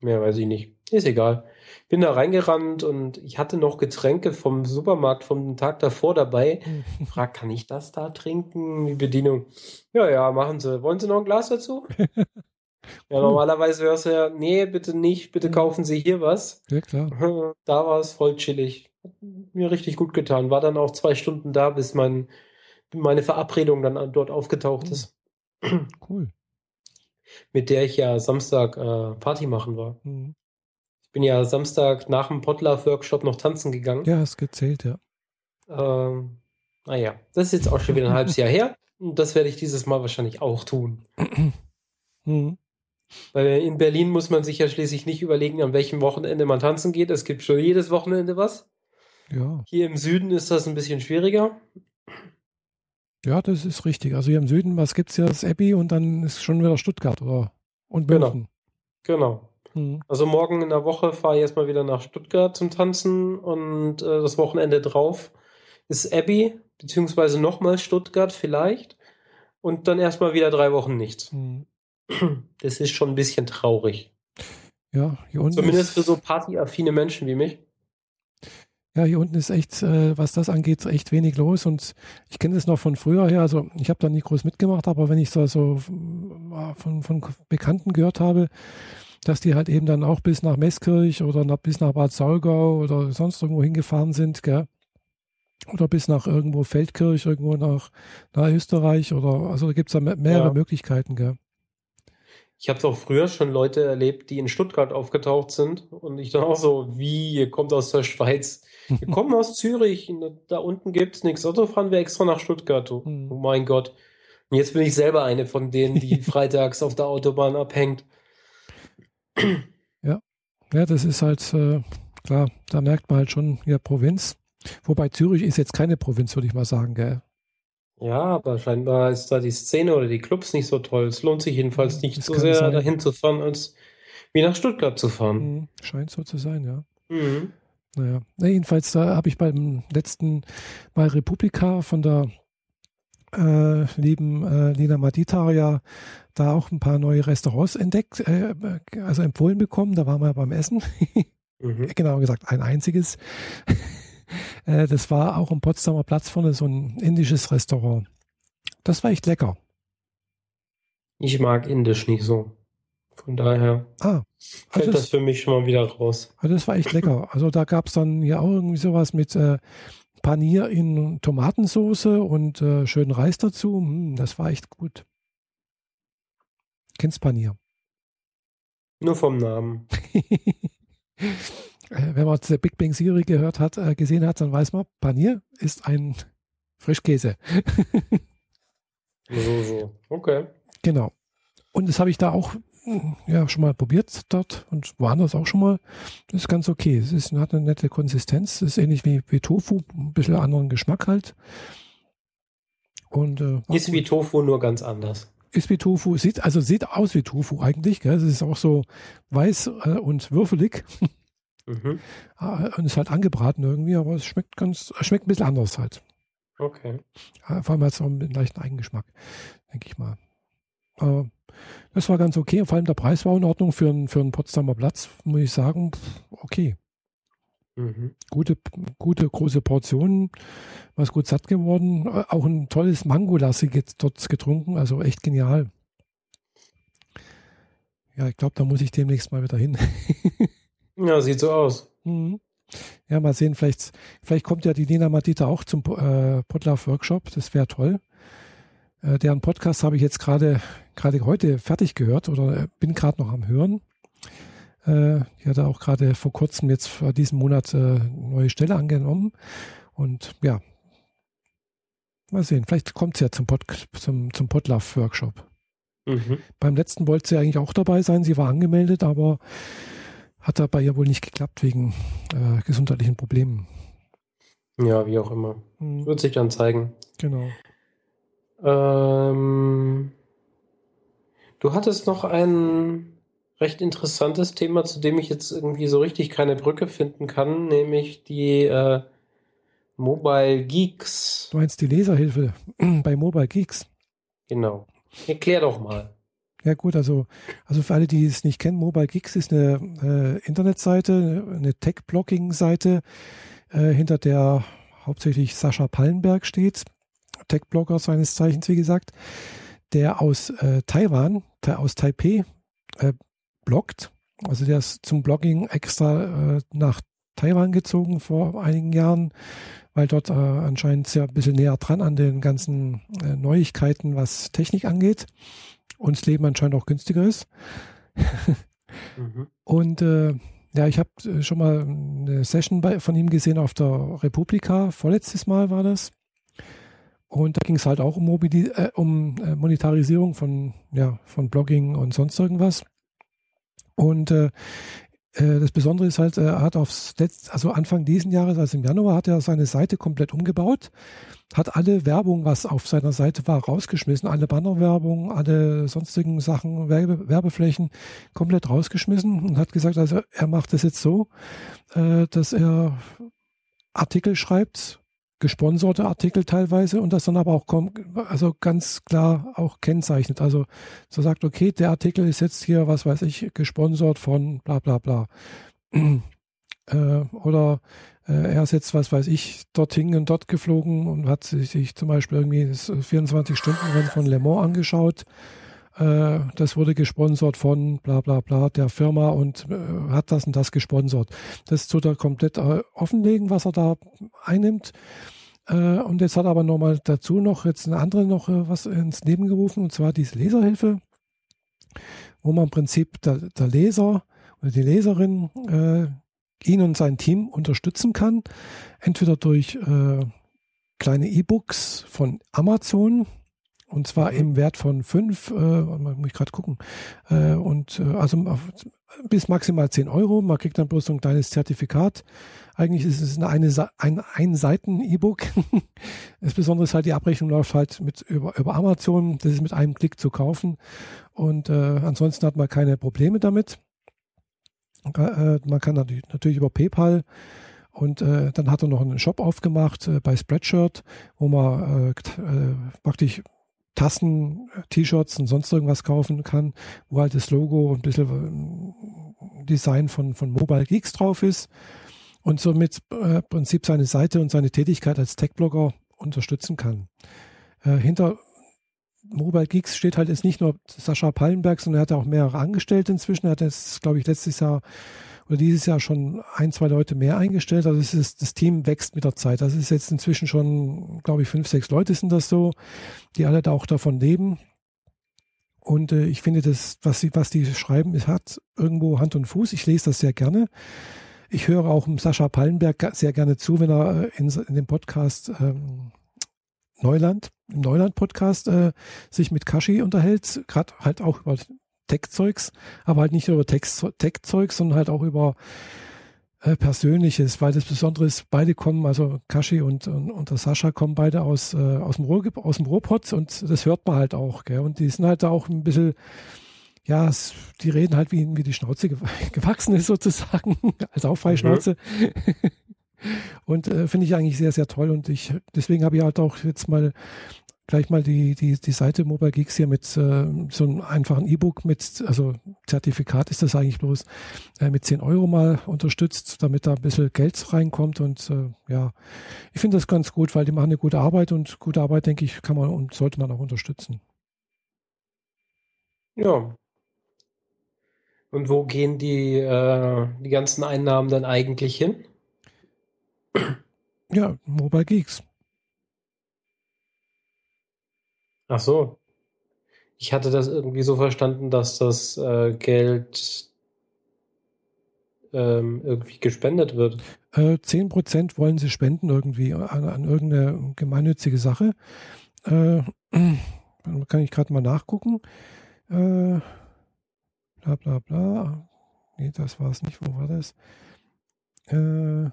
Mehr weiß ich nicht. Ist egal. Bin da reingerannt und ich hatte noch Getränke vom Supermarkt vom Tag davor dabei. Frag, kann ich das da trinken? Die Bedienung. Ja, ja, machen Sie. Wollen Sie noch ein Glas dazu? ja, normalerweise wäre es ja, nee, bitte nicht, bitte kaufen Sie hier was. Ja, klar. Da war es voll chillig. Hat mir richtig gut getan. War dann auch zwei Stunden da, bis mein, meine Verabredung dann dort aufgetaucht ist. Cool mit der ich ja Samstag äh, Party machen war. Mhm. Ich bin ja Samstag nach dem Potluck-Workshop noch tanzen gegangen. Ja, hast gezählt, ja. Ähm, naja, das ist jetzt auch schon wieder ein halbes Jahr her. Und das werde ich dieses Mal wahrscheinlich auch tun. Mhm. Weil in Berlin muss man sich ja schließlich nicht überlegen, an welchem Wochenende man tanzen geht. Es gibt schon jedes Wochenende was. Ja. Hier im Süden ist das ein bisschen schwieriger. Ja, das ist richtig. Also hier im Süden, was gibt es ja, das Abbey und dann ist schon wieder Stuttgart oder und München. Genau. genau. Mhm. Also morgen in der Woche fahre ich erstmal wieder nach Stuttgart zum Tanzen und äh, das Wochenende drauf ist Abbey, beziehungsweise nochmal Stuttgart vielleicht und dann erstmal wieder drei Wochen nichts. Mhm. Das ist schon ein bisschen traurig. Ja, hier unten Zumindest für so partyaffine Menschen wie mich. Ja, hier unten ist echt, äh, was das angeht, echt wenig los. Und ich kenne das noch von früher her. Also ich habe da nie groß mitgemacht, aber wenn ich so, so äh, von, von Bekannten gehört habe, dass die halt eben dann auch bis nach Meßkirch oder nach, bis nach Bad Saulgau oder sonst irgendwo hingefahren sind, gell? Oder bis nach irgendwo Feldkirch, irgendwo nach, nach Österreich oder also da gibt es da mehrere ja. Möglichkeiten, gell? Ich habe auch früher schon Leute erlebt, die in Stuttgart aufgetaucht sind und ich dann auch so, wie, ihr kommt aus der Schweiz. Wir kommen aus Zürich, da unten gibt es nichts. Auto fahren wir extra nach Stuttgart. Oh, oh mein Gott. Und jetzt bin ich selber eine von denen, die freitags auf der Autobahn abhängt. Ja, ja, das ist halt äh, klar, da merkt man halt schon ja Provinz. Wobei Zürich ist jetzt keine Provinz, würde ich mal sagen, gell? Ja, aber scheinbar ist da die Szene oder die Clubs nicht so toll. Es lohnt sich jedenfalls nicht das so sehr, sein. dahin zu fahren, als wie nach Stuttgart zu fahren. Mhm. Scheint so zu sein, ja. Mhm. Naja, jedenfalls da habe ich beim letzten Mal Republika von der äh, lieben äh, Lina Maditaria da auch ein paar neue Restaurants entdeckt, äh, also empfohlen bekommen. Da waren wir beim Essen. mhm. Genau gesagt, ein einziges. äh, das war auch am Potsdamer Platz vorne so ein indisches Restaurant. Das war echt lecker. Ich mag Indisch nicht so. Von daher ah, fällt also das, das, für mich schon mal wieder raus. Also das war echt lecker. Also da gab es dann ja auch irgendwie sowas mit äh, Panier in Tomatensoße und äh, schönen Reis dazu. Hm, das war echt gut. Kennst Panier? Nur vom Namen. Äh, wenn man The Big Bang Theory gehört hat, äh, gesehen hat, dann weiß man, Panier ist ein Frischkäse. so, so. Okay. Genau. Und das habe ich da auch ja, schon mal probiert dort und woanders auch schon mal. Das ist ganz okay. Es ist, hat eine nette Konsistenz. Es ist ähnlich wie, wie Tofu, ein bisschen anderen Geschmack halt. Und, äh, ist wie Tofu, nur ganz anders. Ist wie Tofu, sieht, also sieht aus wie Tofu eigentlich. Gell? Es ist auch so weiß äh, und würfelig. Mhm. Äh, und ist halt angebraten irgendwie, aber es schmeckt ganz, schmeckt ein bisschen anders halt. Okay. Äh, vor allem hat es auch einen leichten Eigengeschmack, denke ich mal. Aber das war ganz okay. Vor allem der Preis war in Ordnung für, einen, für einen Potsdamer Platz, muss ich sagen. Okay. Mhm. Gute, gute große Portionen, was gut satt geworden. Äh, auch ein tolles Mangolassi dort getrunken, also echt genial. Ja, ich glaube, da muss ich demnächst mal wieder hin. ja, sieht so aus. Mhm. Ja, mal sehen, vielleicht, vielleicht kommt ja die Lena Matita auch zum äh, Potlauf Workshop. Das wäre toll. Äh, deren Podcast habe ich jetzt gerade gerade heute fertig gehört oder äh, bin gerade noch am Hören. Äh, die hat auch gerade vor kurzem jetzt für diesen Monat äh, neue Stelle angenommen. Und ja, mal sehen, vielleicht kommt sie ja zum, Pod, zum, zum Podlove-Workshop. Mhm. Beim letzten wollte sie eigentlich auch dabei sein. Sie war angemeldet, aber hat da bei ihr wohl nicht geklappt wegen äh, gesundheitlichen Problemen. Ja, wie auch immer. Mhm. Wird sich dann zeigen. Genau. Ähm, du hattest noch ein recht interessantes Thema, zu dem ich jetzt irgendwie so richtig keine Brücke finden kann, nämlich die äh, Mobile Geeks. Du meinst die Leserhilfe bei Mobile Geeks? Genau. Erklär doch mal. Ja gut, also, also für alle, die es nicht kennen, Mobile Geeks ist eine äh, Internetseite, eine Tech-Blogging-Seite, äh, hinter der hauptsächlich Sascha Pallenberg steht, Tech-Blogger seines Zeichens, wie gesagt, der aus äh, Taiwan, aus Taipei äh, bloggt. Also der ist zum Blogging extra äh, nach Taiwan gezogen vor einigen Jahren, weil dort äh, anscheinend sehr ein bisschen näher dran an den ganzen äh, Neuigkeiten, was Technik angeht und das Leben anscheinend auch günstiger ist. mhm. Und äh, ja, ich habe schon mal eine Session bei, von ihm gesehen auf der Republika, vorletztes Mal war das. Und da ging es halt auch um, Mobili äh, um äh, Monetarisierung von, ja, von Blogging und sonst irgendwas. Und äh, äh, das Besondere ist halt, er hat aufs Letz-, also Anfang diesen Jahres, also im Januar, hat er seine Seite komplett umgebaut, hat alle Werbung, was auf seiner Seite war, rausgeschmissen, alle Bannerwerbung, alle sonstigen Sachen, Werbe, Werbeflächen komplett rausgeschmissen und hat gesagt, also er macht das jetzt so, äh, dass er Artikel schreibt gesponserte Artikel teilweise und das dann aber auch also ganz klar auch kennzeichnet. Also so sagt, okay, der Artikel ist jetzt hier, was weiß ich, gesponsert von bla bla bla. äh, oder äh, er ist jetzt, was weiß ich, dorthin und dort geflogen und hat sich, sich zum Beispiel irgendwie das 24-Stunden-Rennen von Le Mans angeschaut äh, das wurde gesponsert von bla bla bla der Firma und äh, hat das und das gesponsert. Das tut er komplett äh, offenlegen, was er da einnimmt. Äh, und jetzt hat er aber nochmal dazu noch jetzt eine andere noch was ins Leben gerufen, und zwar diese Leserhilfe, wo man im Prinzip der, der Leser oder die Leserin ihn und sein Team unterstützen kann, entweder durch kleine E-Books von Amazon, und zwar mhm. im Wert von fünf, äh, muss ich gerade gucken, äh, und äh, also bis maximal zehn Euro. Man kriegt dann bloß so ein kleines Zertifikat. Eigentlich ist es eine, ein, ein Seiten-E-Book. das Besondere ist halt, die Abrechnung läuft halt mit über, über Amazon. Das ist mit einem Klick zu kaufen. Und äh, ansonsten hat man keine Probleme damit. Äh, man kann natürlich, natürlich über PayPal und äh, dann hat er noch einen Shop aufgemacht äh, bei Spreadshirt, wo man äh, äh, praktisch Tassen, T-Shirts und sonst irgendwas kaufen kann, wo halt das Logo und ein bisschen äh, Design von, von Mobile Geeks drauf ist und somit äh, Prinzip seine Seite und seine Tätigkeit als Tech-Blogger unterstützen kann. Äh, hinter Mobile Geeks steht halt jetzt nicht nur Sascha Pallenberg, sondern er hat auch mehrere Angestellte inzwischen. Er hat jetzt, glaube ich, letztes Jahr oder dieses Jahr schon ein, zwei Leute mehr eingestellt. Also es ist, das Team wächst mit der Zeit. Das ist jetzt inzwischen schon, glaube ich, fünf, sechs Leute sind das so, die alle da auch davon leben. Und äh, ich finde, das, was sie, was die schreiben, es hat irgendwo Hand und Fuß. Ich lese das sehr gerne. Ich höre auch Sascha Pallenberg sehr gerne zu, wenn er äh, in, in dem Podcast ähm, Neuland, im Neuland-Podcast äh, sich mit Kashi unterhält, gerade halt auch über Tech-Zeugs, aber halt nicht nur über Tech-Zeugs, sondern halt auch über äh, Persönliches, weil das Besondere ist, beide kommen, also Kashi und, und, und der Sascha kommen beide aus, äh, aus dem Ruhr, aus dem Ruhrpott und das hört man halt auch, gell? Und die sind halt da auch ein bisschen, ja, die reden halt, wie, wie die Schnauze gewachsen ist, sozusagen, als auch Freischnauze. Mhm. und äh, finde ich eigentlich sehr, sehr toll. Und ich, deswegen habe ich halt auch jetzt mal gleich mal die, die, die Seite Mobile Geeks hier mit äh, so einem einfachen E-Book mit, also Zertifikat ist das eigentlich bloß, äh, mit 10 Euro mal unterstützt, damit da ein bisschen Geld reinkommt. Und äh, ja, ich finde das ganz gut, weil die machen eine gute Arbeit und gute Arbeit, denke ich, kann man und sollte man auch unterstützen. Ja. Und wo gehen die, äh, die ganzen Einnahmen dann eigentlich hin? Ja, Mobile Geeks. Ach so. Ich hatte das irgendwie so verstanden, dass das äh, Geld ähm, irgendwie gespendet wird. Äh, 10% wollen sie spenden irgendwie an, an irgendeine gemeinnützige Sache. Äh, kann ich gerade mal nachgucken. Äh, bla bla bla. Nee, das war es nicht. Wo war das? Äh,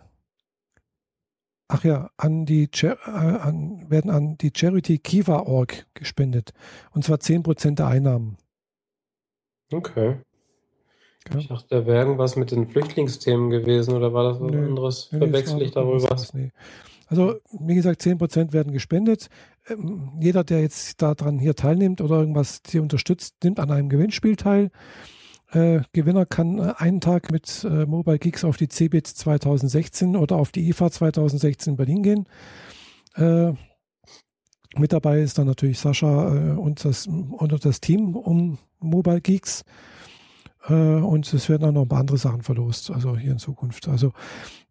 ach ja, an die äh, an, werden an die Charity Kiva Org gespendet. Und zwar 10% der Einnahmen. Okay. Ja. Ich dachte, da wäre irgendwas mit den Flüchtlingsthemen gewesen oder war das was nee, anderes? Nee, Verwechsel ich darüber? Was, nee. Also, wie gesagt, 10% werden gespendet. Ähm, jeder, der jetzt daran hier teilnimmt oder irgendwas hier unterstützt, nimmt an einem Gewinnspiel teil. Äh, Gewinner kann äh, einen Tag mit äh, Mobile Geeks auf die CeBIT 2016 oder auf die IFA 2016 in Berlin gehen. Äh, mit dabei ist dann natürlich Sascha äh, und, das, und das Team um Mobile Geeks. Äh, und es werden auch noch ein paar andere Sachen verlost, also hier in Zukunft. Also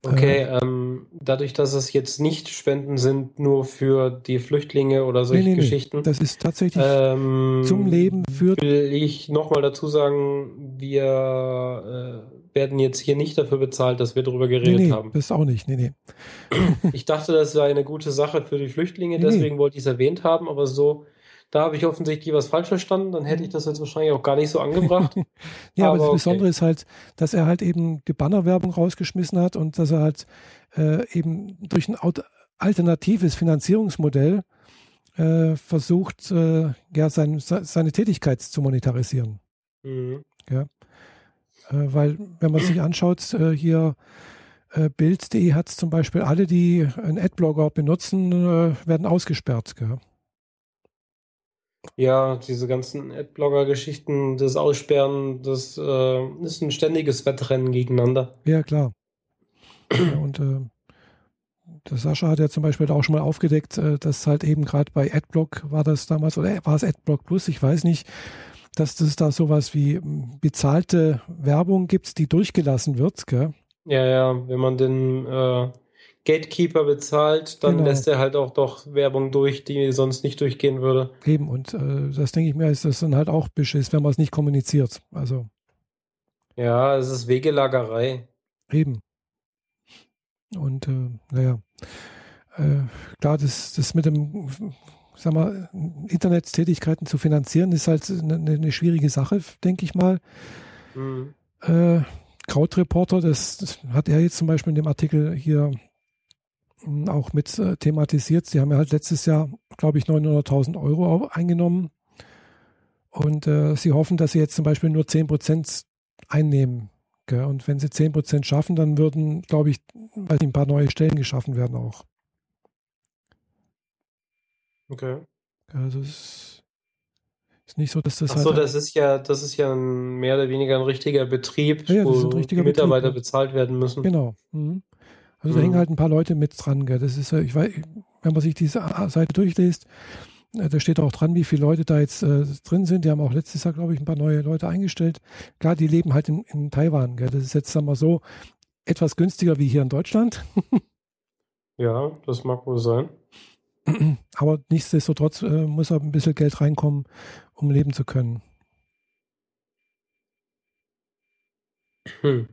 Okay, äh, ähm, dadurch, dass es jetzt nicht Spenden sind, nur für die Flüchtlinge oder solche nee, nee, Geschichten. Das ist tatsächlich ähm, zum Leben für. Will ich nochmal dazu sagen, wir äh, werden jetzt hier nicht dafür bezahlt, dass wir darüber geredet nee, nee, haben. Das auch nicht, nee, nee. Ich dachte, das sei eine gute Sache für die Flüchtlinge, deswegen wollte ich es erwähnt haben, aber so da habe ich offensichtlich was falsch verstanden, dann hätte ich das jetzt wahrscheinlich auch gar nicht so angebracht. ja, aber, aber das okay. Besondere ist halt, dass er halt eben die Bannerwerbung rausgeschmissen hat und dass er halt äh, eben durch ein alternatives Finanzierungsmodell äh, versucht, äh, ja, sein, seine Tätigkeit zu monetarisieren. Mhm. Ja. Äh, weil, wenn man sich anschaut, äh, hier äh, Bild.de hat zum Beispiel alle, die einen Adblogger benutzen, werden ausgesperrt. Gell? Ja, diese ganzen Adblogger-Geschichten, das Aussperren, das äh, ist ein ständiges Wettrennen gegeneinander. Ja, klar. ja, und äh, der Sascha hat ja zum Beispiel auch schon mal aufgedeckt, äh, dass halt eben gerade bei Adblock war das damals, oder war es Adblock Plus, ich weiß nicht, dass es da sowas wie hm, bezahlte Werbung gibt, die durchgelassen wird. Gell? Ja, ja, wenn man den äh, Gatekeeper bezahlt, dann genau. lässt er halt auch doch Werbung durch, die sonst nicht durchgehen würde. Eben, und äh, das denke ich mir, ist das dann halt auch Beschiss, wenn man es nicht kommuniziert. Also. Ja, es ist Wegelagerei. Eben. Und äh, naja, äh, klar, das, das mit dem, sag mal, Internettätigkeiten zu finanzieren, ist halt eine, eine schwierige Sache, denke ich mal. Mhm. Äh, Krautreporter, das, das, hat er jetzt zum Beispiel in dem Artikel hier auch mit äh, thematisiert. Sie haben ja halt letztes Jahr, glaube ich, 900.000 Euro eingenommen. Und äh, sie hoffen, dass sie jetzt zum Beispiel nur 10 Prozent einnehmen. Gell? Und wenn sie 10 Prozent schaffen, dann würden, glaube ich, weiß ein paar neue Stellen geschaffen werden auch. Okay. Also es ist nicht so, dass das. Ach so, halt das ist ja, das ist ja mehr oder weniger ein richtiger Betrieb, ja, wo richtiger die Mitarbeiter Betrieb, bezahlt werden müssen. Genau. Mhm. Also mhm. da hängen halt ein paar Leute mit dran. Gell. Das ist, ich weiß, wenn man sich diese Seite durchliest, äh, da steht auch dran, wie viele Leute da jetzt äh, drin sind. Die haben auch letztes Jahr, glaube ich, ein paar neue Leute eingestellt. Klar, die leben halt in, in Taiwan. Gell. Das ist jetzt, sagen wir so, etwas günstiger wie hier in Deutschland. ja, das mag wohl sein. Aber nichtsdestotrotz äh, muss auch ein bisschen Geld reinkommen, um leben zu können. Hm.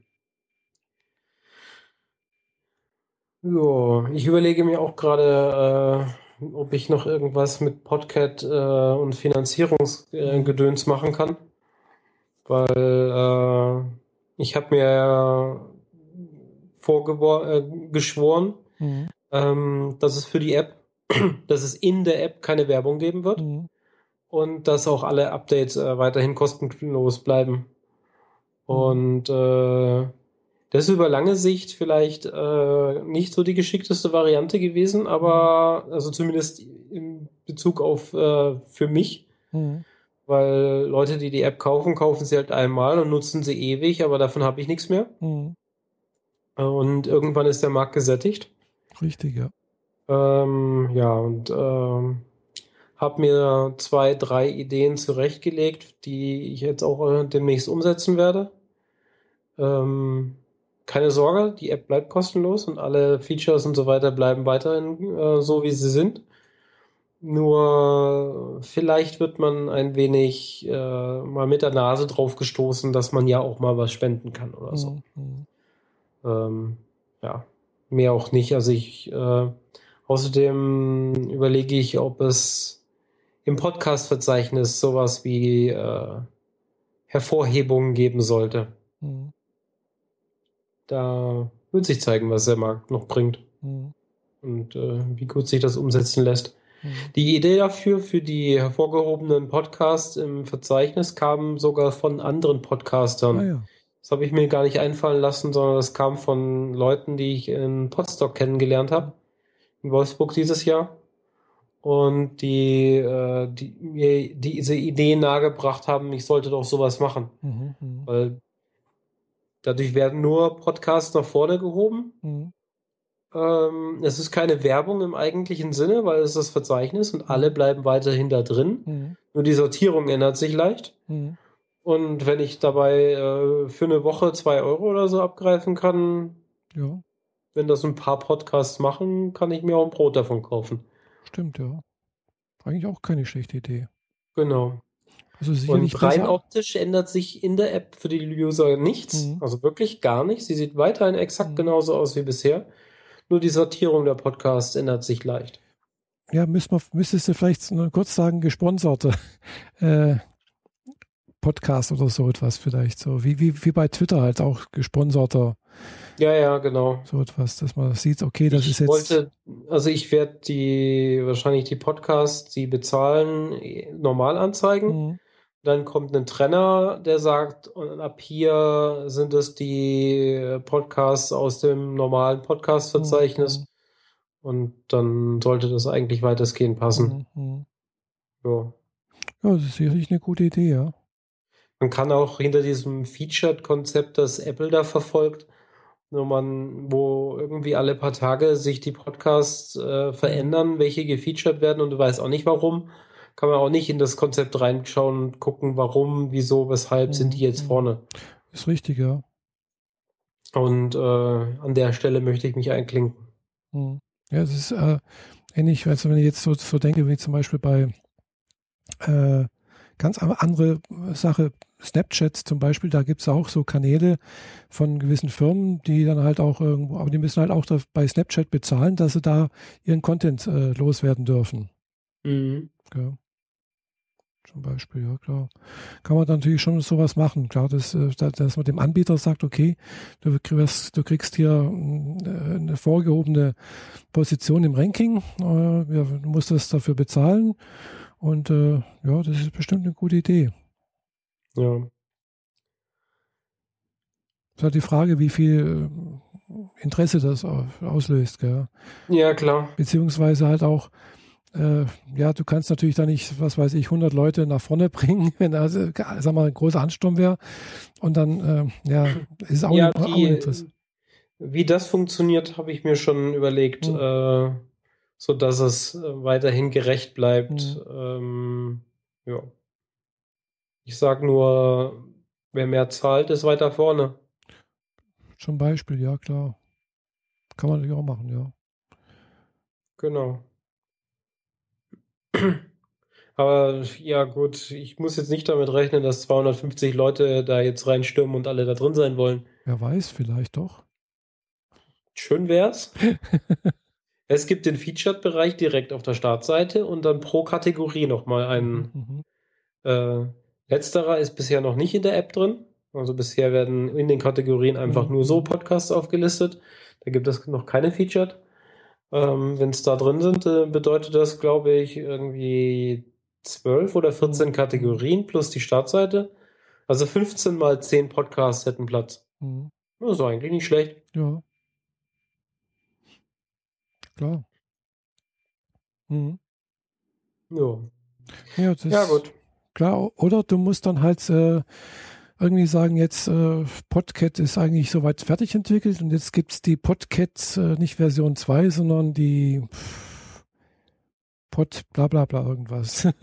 Ja, ich überlege mir auch gerade, äh, ob ich noch irgendwas mit Podcat äh, und Finanzierungsgedöns äh, machen kann. Weil äh, ich habe mir vorgeschworen, äh, mhm. ähm, dass es für die App, dass es in der App keine Werbung geben wird. Mhm. und dass auch alle Updates äh, weiterhin kostenlos bleiben. Und äh, das ist über lange Sicht vielleicht äh, nicht so die geschickteste Variante gewesen, aber also zumindest in Bezug auf äh, für mich. Mhm. Weil Leute, die die App kaufen, kaufen sie halt einmal und nutzen sie ewig, aber davon habe ich nichts mehr. Mhm. Und irgendwann ist der Markt gesättigt. Richtig, ja. Ähm, ja, und ähm, habe mir zwei, drei Ideen zurechtgelegt, die ich jetzt auch äh, demnächst umsetzen werde. Ähm, keine Sorge, die App bleibt kostenlos und alle Features und so weiter bleiben weiterhin äh, so, wie sie sind. Nur vielleicht wird man ein wenig äh, mal mit der Nase drauf gestoßen, dass man ja auch mal was spenden kann oder so. Mhm. Ähm, ja, mehr auch nicht. Also ich äh, außerdem überlege ich, ob es im Podcast-Verzeichnis sowas wie äh, Hervorhebungen geben sollte. Mhm. Da wird sich zeigen, was der Markt noch bringt Mhm. und äh, wie gut sich das umsetzen lässt. Mhm. Die Idee dafür, für die hervorgehobenen Podcasts im Verzeichnis, kam sogar von anderen Podcastern. Ah, ja. Das habe ich mir gar nicht einfallen lassen, sondern das kam von Leuten, die ich in Potsdok kennengelernt habe, in Wolfsburg dieses Jahr. Und die, äh, die mir diese Idee nahegebracht haben, ich sollte doch sowas machen. Mhm. Mhm. Weil dadurch werden nur Podcasts nach vorne gehoben. Mhm. Ähm, es ist keine Werbung im eigentlichen Sinne, weil es ist das Verzeichnis und alle bleiben weiterhin da drin. Mhm. Nur die Sortierung ändert sich leicht. Mhm. Und wenn ich dabei äh, für eine Woche zwei Euro oder so abgreifen kann, Ja, wenn das ein paar Podcasts machen, kann ich mir auch ein Brot davon kaufen. stimmt, ja. Eigentlich auch keine schlechte Idee. Genau. Also Und rein besser. optisch ändert sich in der App für die User nichts. Mhm. Also wirklich gar nichts. Sie sieht weiterhin exakt Mhm. genauso aus wie bisher. Nur die Sortierung der Podcasts ändert sich leicht. Ja, müsst man, müsstest du vielleicht nur kurz sagen, gesponserte äh, Podcast oder so etwas vielleicht. So wie, wie, wie bei Twitter halt auch gesponserter Ja, ja, genau. so etwas, dass man sieht, okay, das ich ist jetzt. wollte, also ich werde die wahrscheinlich die Podcasts, die bezahlen, normal anzeigen. Mhm. Dann kommt ein Trenner, der sagt, und ab hier sind es die Podcasts aus dem normalen Podcast-Verzeichnis. Mhm. Und dann sollte das eigentlich weitestgehend passen. Mhm. Mhm. Ja. Ja, das ist sicherlich eine gute Idee, ja. Man kann auch hinter diesem Featured-Konzept, das Apple da verfolgt, wo man, wo irgendwie alle paar Tage sich die Podcasts äh, verändern, welche gefeatured werden und du weißt auch nicht warum, kann man auch nicht in das Konzept reinschauen und gucken, warum, wieso, weshalb sind die jetzt Mhm. vorne. Ist richtig, ja. Und äh, an der Stelle möchte ich mich einklinken. Mhm. Ja, es ist äh, ähnlich, also wenn ich jetzt so, so denke, wie zum Beispiel bei äh, ganz an- andere Sache, Snapchat zum Beispiel, da gibt es auch so Kanäle von gewissen Firmen, die dann halt auch irgendwo, aber die müssen halt auch da bei Snapchat bezahlen, dass sie da ihren Content äh, loswerden dürfen. Mhm. Ja. Zum Beispiel, ja klar. Kann man dann natürlich schon sowas machen. Klar, dass, äh, da- dass man dem Anbieter sagt, okay, du kriegst, du kriegst hier äh, eine vorgehobene Position im Ranking, äh, du musst das dafür bezahlen. Und ja, das ist bestimmt eine gute Idee. Ja. Es ist halt die Frage, wie viel Interesse das au- auslöst, gell? ja, klar. beziehungsweise halt auch, äh, ja, du kannst natürlich da nicht, was weiß ich, 100 Leute nach vorne bringen, wenn da, sag mal, ein großer Ansturm wäre. Und dann, äh, ja, ist es auch, Ja, auch die, nicht das. wie das funktioniert, habe ich mir schon überlegt, Mhm. äh, so dass es äh, weiterhin gerecht bleibt. Mhm. Ähm, ja. Ich sag nur, wer mehr zahlt, ist weiter vorne. Zum Beispiel, ja, klar. Kann man natürlich auch machen, ja. Genau. Aber ja, gut, ich muss jetzt nicht damit rechnen, dass 250 Leute da jetzt reinstürmen und alle da drin sein wollen. Wer weiß, vielleicht doch. Schön wär's. Es gibt den Featured-Bereich direkt auf der Startseite und dann pro Kategorie nochmal einen. Mhm. Äh, letzterer ist bisher noch nicht in der App drin. Also bisher werden in den Kategorien einfach Mhm. nur so Podcasts aufgelistet. Da gibt es noch keine Featured. Ähm, Wenn es da drin sind, äh, bedeutet das, glaube ich, irgendwie 12 oder 14 Mhm. Kategorien plus die Startseite. Also 15 mal 10 Podcasts hätten Platz. Mhm. Das ist eigentlich nicht schlecht. Ja. Klar. Mhm. Ja, Ja, ja gut. Klar, oder du musst dann halt äh, irgendwie sagen, jetzt äh, Podcat ist eigentlich soweit fertig entwickelt und jetzt gibt es die Podcat äh, nicht Version 2, sondern die Pod bla bla bla irgendwas.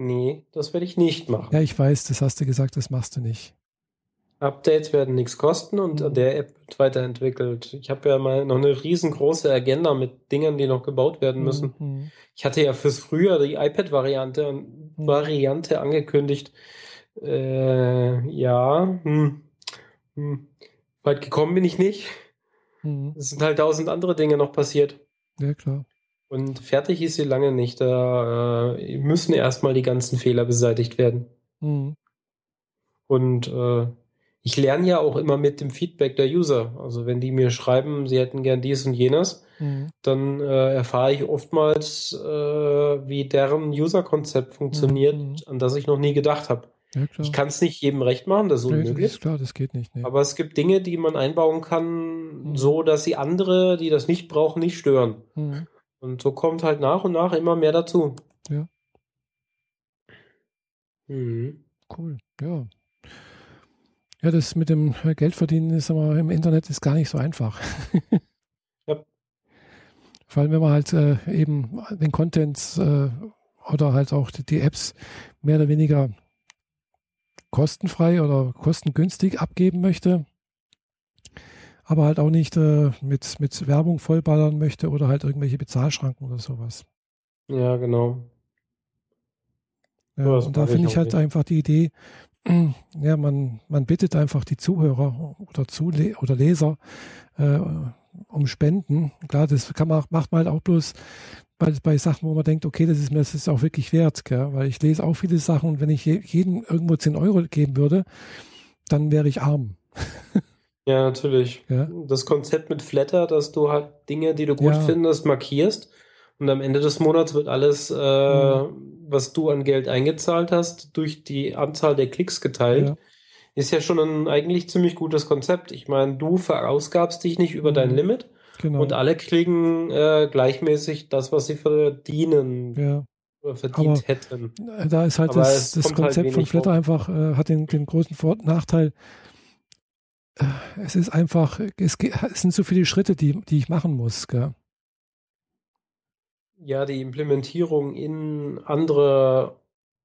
Nee, das werde ich nicht machen. ja, ich weiß, das hast du gesagt, das machst du nicht. Updates werden nichts kosten und Mhm. der App wird weiterentwickelt. Ich habe ja mal noch eine riesengroße Agenda mit Dingen, die noch gebaut werden müssen. Mhm. Ich hatte ja fürs Frühjahr die iPad-Variante Variante angekündigt. Äh, ja, hm, hm. weit gekommen bin ich nicht. Mhm. Es sind halt tausend andere Dinge noch passiert. Ja, klar. Und fertig ist sie lange nicht. Da äh, müssen erstmal die ganzen Fehler beseitigt werden. Mhm. Und äh, ich lerne ja auch immer mit dem Feedback der User. Also wenn die mir schreiben, sie hätten gern dies und jenes, Mhm. dann äh, erfahre ich oftmals, äh, wie deren User-Konzept funktioniert, Mhm. an das ich noch nie gedacht habe. Ja. Ich kann es nicht jedem recht machen, das ist Nee, das unmöglich. ist klar, das geht nicht. Nee. Aber es gibt Dinge, die man einbauen kann, Mhm. so dass sie andere, die das nicht brauchen, nicht stören. Mhm. Und so kommt halt nach und nach immer mehr dazu. Ja. Mhm. Cool, ja. Ja, das mit dem Geldverdienen ist aber im Internet ist gar nicht so einfach. Ja. Vor allem, wenn man halt äh, eben den Content äh, oder halt auch die, die Apps mehr oder weniger kostenfrei oder kostengünstig abgeben möchte, aber halt auch nicht äh, mit, mit Werbung vollballern möchte oder halt irgendwelche Bezahlschranken oder sowas. Ja, genau. Ja, und da finde ich halt nicht. einfach die Idee, ja, man, man bittet einfach die Zuhörer oder, Zule oder Leser äh, um Spenden. Klar, das kann man, macht man halt auch bloß bei, bei Sachen, wo man denkt, okay, das ist mir das ist auch wirklich wert, gell? weil ich lese auch viele Sachen und wenn ich je, jedem irgendwo 10 Euro geben würde, dann wäre ich arm. Ja, natürlich. Ja. Das Konzept mit Flatter, dass du halt Dinge, die du gut Ja. findest, markierst und am Ende des Monats wird alles, äh, Mhm. was du an Geld eingezahlt hast, durch die Anzahl der Klicks geteilt. Ja. Ist ja schon ein eigentlich ziemlich gutes Konzept. Ich meine, du verausgabst dich nicht über Mhm. dein Limit Genau. und alle kriegen äh, gleichmäßig das, was sie verdienen ja. oder verdient Aber- hätten. Da ist halt Aber das, das halt Konzept von wenig Flatter einfach, äh, hat den, den großen Vor Nachteil, äh, es ist einfach, es, es sind so viele Schritte, die, die ich machen muss. Gell? Ja, die Implementierung in andere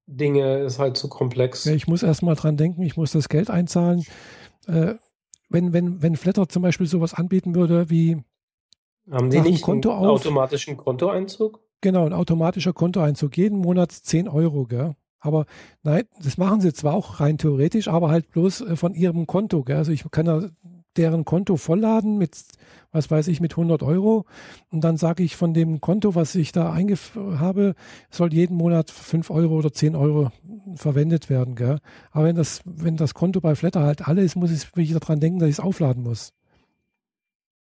Dinge ist halt zu komplex. Ja, ich muss erstmal dran denken, ich muss das Geld einzahlen. Äh, wenn, wenn, wenn Flatter zum Beispiel sowas anbieten würde wie, Haben ein nicht einen auf. automatischen Kontoeinzug? genau, ein automatischer Kontoeinzug, jeden Monat 10 Euro, gell? Aber nein, das machen sie zwar auch rein theoretisch, aber halt bloß äh, von ihrem Konto. Gell? Also ich kann ja deren Konto vollladen mit, was weiß ich, mit 100 Euro und dann sage ich von dem Konto, was ich da habe, soll jeden Monat 5 Euro oder 10 Euro verwendet werden. Gell? Aber wenn das, wenn das Konto bei Flatter halt alle ist, muss ich wieder dran denken, dass ich es aufladen muss.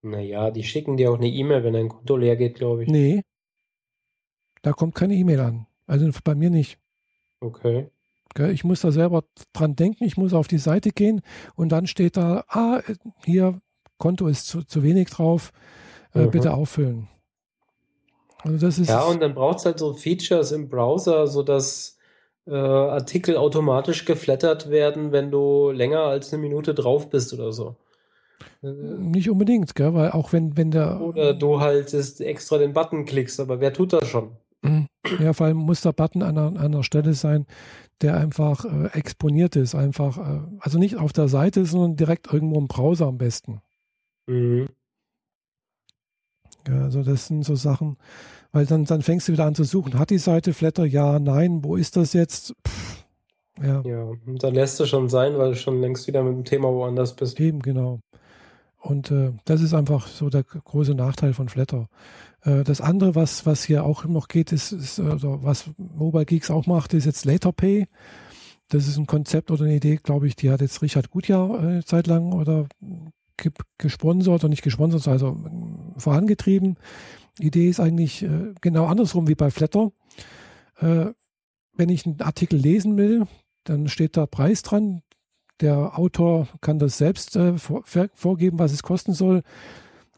Naja, die schicken dir auch eine E-Mail, wenn dein Konto leer geht, glaube ich. Nee, da kommt keine E-Mail an. Also bei mir nicht. Okay. Ich muss da selber dran denken, ich muss auf die Seite gehen und dann steht da, ah, hier, Konto ist zu, zu wenig drauf, äh, Mhm. bitte auffüllen. Also das ist, Ja, und dann braucht es halt so Features im Browser, sodass äh, Artikel automatisch geflattert werden, wenn du länger als eine Minute drauf bist oder so. Äh, nicht unbedingt, gell, weil auch wenn, wenn der, Oder du halt das- extra den Button klickst, aber wer tut das schon? ja, vor allem muss der Button an einer, an einer Stelle sein, der einfach äh, exponiert ist, einfach, äh, also nicht auf der Seite, sondern direkt irgendwo im Browser am besten. Mhm. Ja, also das sind so Sachen, weil dann, dann fängst du wieder an zu suchen. Hat die Seite Flatter? Ja, nein. Wo ist das jetzt? Pff, ja, Ja, und dann lässt es schon sein, weil du schon längst wieder mit dem Thema woanders bist. eben genau. Und äh, das ist einfach so der große Nachteil von Flatter. Äh, das andere, was, was hier auch noch geht, ist, ist oder was Mobile Geeks auch macht, ist jetzt LaterPay. Das ist ein Konzept oder eine Idee, glaube ich, die hat jetzt Richard Gutjahr äh, zeitlang oder ge gesponsert oder nicht gesponsert, also äh, vorangetrieben. Die Idee ist eigentlich äh, genau andersrum wie bei Flatter. Äh, wenn ich einen Artikel lesen will, dann steht da Preis dran. Der Autor kann das selbst äh, vor, vorgeben, was es kosten soll.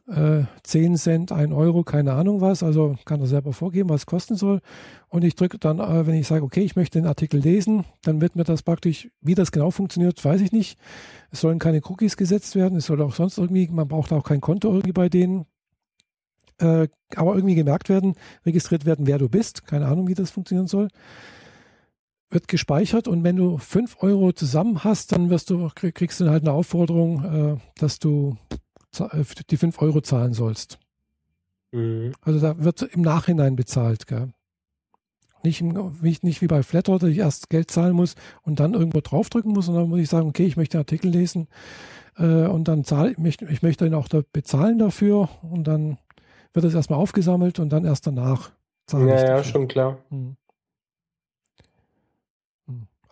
Äh, 10 Cent, 1 Euro, keine Ahnung was. Also kann er selber vorgeben, was es kosten soll. Und ich drücke dann, äh, wenn ich sage, okay, ich möchte den Artikel lesen, dann wird mir das praktisch, wie das genau funktioniert, weiß ich nicht. Es sollen keine Cookies gesetzt werden. Es soll auch sonst irgendwie, man braucht auch kein Konto irgendwie bei denen. Äh, aber irgendwie gemerkt werden, registriert werden, wer du bist. Keine Ahnung, wie das funktionieren soll wird gespeichert und wenn du 5 Euro zusammen hast, dann wirst du, kriegst du halt eine Aufforderung, äh, dass du äh, die 5 Euro zahlen sollst. Mhm. Also da wird im Nachhinein bezahlt. Gell? Nicht, nicht, nicht wie bei Flatter, dass ich erst Geld zahlen muss und dann irgendwo draufdrücken muss, sondern muss ich sagen, okay, ich möchte einen Artikel lesen äh, und dann zahle ich, möchte, ich möchte ihn auch da bezahlen dafür und dann wird das erstmal aufgesammelt und dann erst danach zahle ja, ich. Ja, ja, schon klar. Mhm.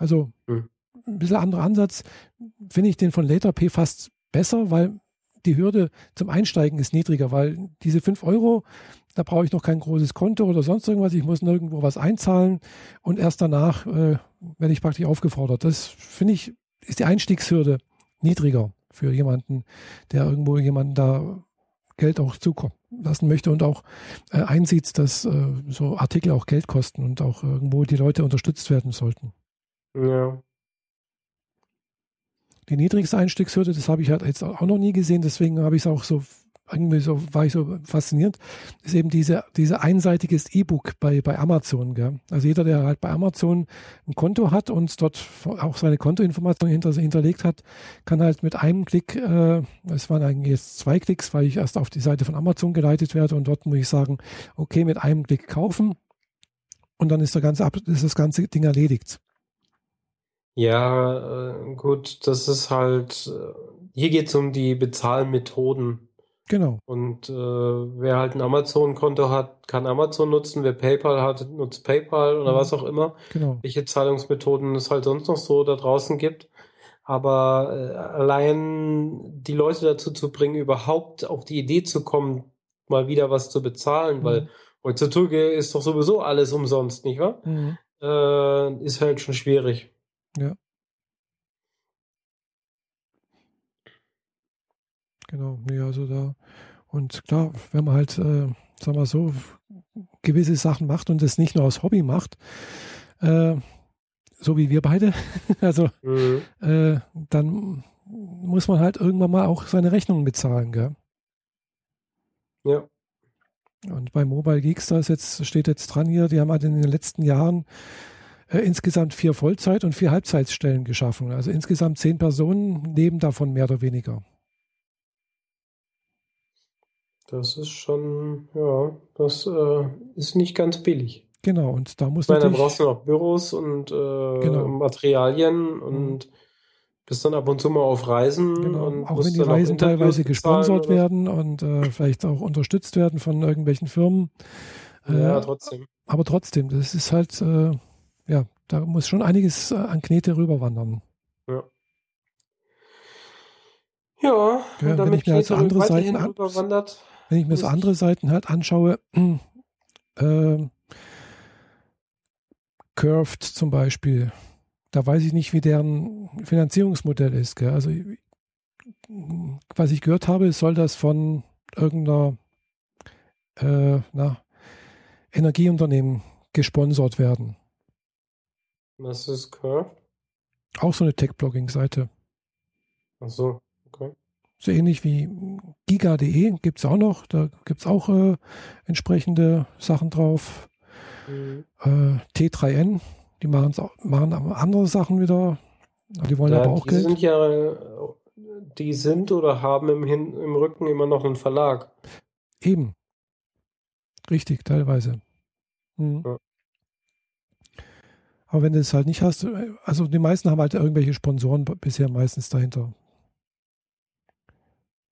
Also hm. ein bisschen anderer Ansatz. Finde ich den von LaterP fast besser, weil die Hürde zum Einsteigen ist niedriger, weil diese 5 Euro, da brauche ich noch kein großes Konto oder sonst irgendwas. Ich muss nirgendwo was einzahlen und erst danach äh, werde ich praktisch aufgefordert. Das finde ich, ist die Einstiegshürde niedriger für jemanden, der irgendwo jemanden da Geld auch zukommen lassen möchte und auch äh, einsieht, dass äh, so Artikel auch Geld kosten und auch irgendwo die Leute unterstützt werden sollten. Ja. Die niedrigste Einstiegshürde, das habe ich halt jetzt auch noch nie gesehen, deswegen habe ich es auch so irgendwie so war ich so fasziniert, ist eben diese, diese einseitiges E-Book bei, bei Amazon. Gell? Also jeder, der halt bei Amazon ein Konto hat und dort auch seine Kontoinformationen hinter, hinterlegt hat, kann halt mit einem Klick, äh, es waren eigentlich jetzt zwei Klicks, weil ich erst auf die Seite von Amazon geleitet werde und dort muss ich sagen, okay, mit einem Klick kaufen und dann ist, der ganze, ist das ganze Ding erledigt. Ja, äh, gut, das ist halt, äh, hier geht es um die Bezahlmethoden. Genau. Und äh, wer halt ein Amazon-Konto hat, kann Amazon nutzen. Wer PayPal hat, nutzt PayPal oder mhm. was auch immer. Genau. Welche Zahlungsmethoden es halt sonst noch so da draußen gibt. Aber äh, allein die Leute dazu zu bringen, überhaupt auf die Idee zu kommen, mal wieder was zu bezahlen, mhm. weil heutzutage ist doch sowieso alles umsonst, nicht wahr? Mhm. Äh, ist halt schon schwierig. Ja. Genau, nee, also da, und klar, wenn man halt, äh, sagen wir so, gewisse Sachen macht und das nicht nur aus Hobby macht, äh, so wie wir beide, also mhm. äh, dann muss man halt irgendwann mal auch seine Rechnungen bezahlen, gell? Ja. Und bei Mobile Geeks, da ist jetzt, steht jetzt dran hier, die haben halt in den letzten Jahren äh, insgesamt vier Vollzeit- und vier Halbzeitstellen geschaffen. Also insgesamt zehn Personen leben davon mehr oder weniger. Das ist schon, ja, das äh, ist nicht ganz billig. Genau, und da muss man. Da brauchst du noch Büros und äh, genau. Materialien mhm. und bist dann ab und zu mal auf Reisen. Genau. Und auch wenn die Reisen teilweise gesponsert werden und äh, vielleicht auch unterstützt werden von irgendwelchen Firmen. ja, äh, trotzdem. Aber trotzdem, das ist halt äh, ja, da muss schon einiges äh, an Knete rüberwandern. Ja. Ja, ja wenn ich mir halt so andere Seiten an, wenn ich mir so andere Seiten halt anschaue, äh, Curved zum Beispiel, da weiß ich nicht, wie deren Finanzierungsmodell ist. Gell? Also was ich gehört habe, soll das von irgendeiner äh, na, Energieunternehmen gesponsert werden. Was ist Curve? Auch so eine Tech-Blogging-Seite. Ach so, okay. So ähnlich wie giga.de gibt es auch noch. Da gibt es auch äh, entsprechende Sachen drauf. Mhm. Äh, T3N, die machen, machen andere Sachen wieder. Die wollen ja, aber auch die Geld. Sind ja, die sind oder haben im, Hin im Rücken immer noch einen Verlag. Eben. Richtig, teilweise. Mhm. Ja. Aber wenn du es halt nicht hast, also die meisten haben halt irgendwelche Sponsoren bisher meistens dahinter.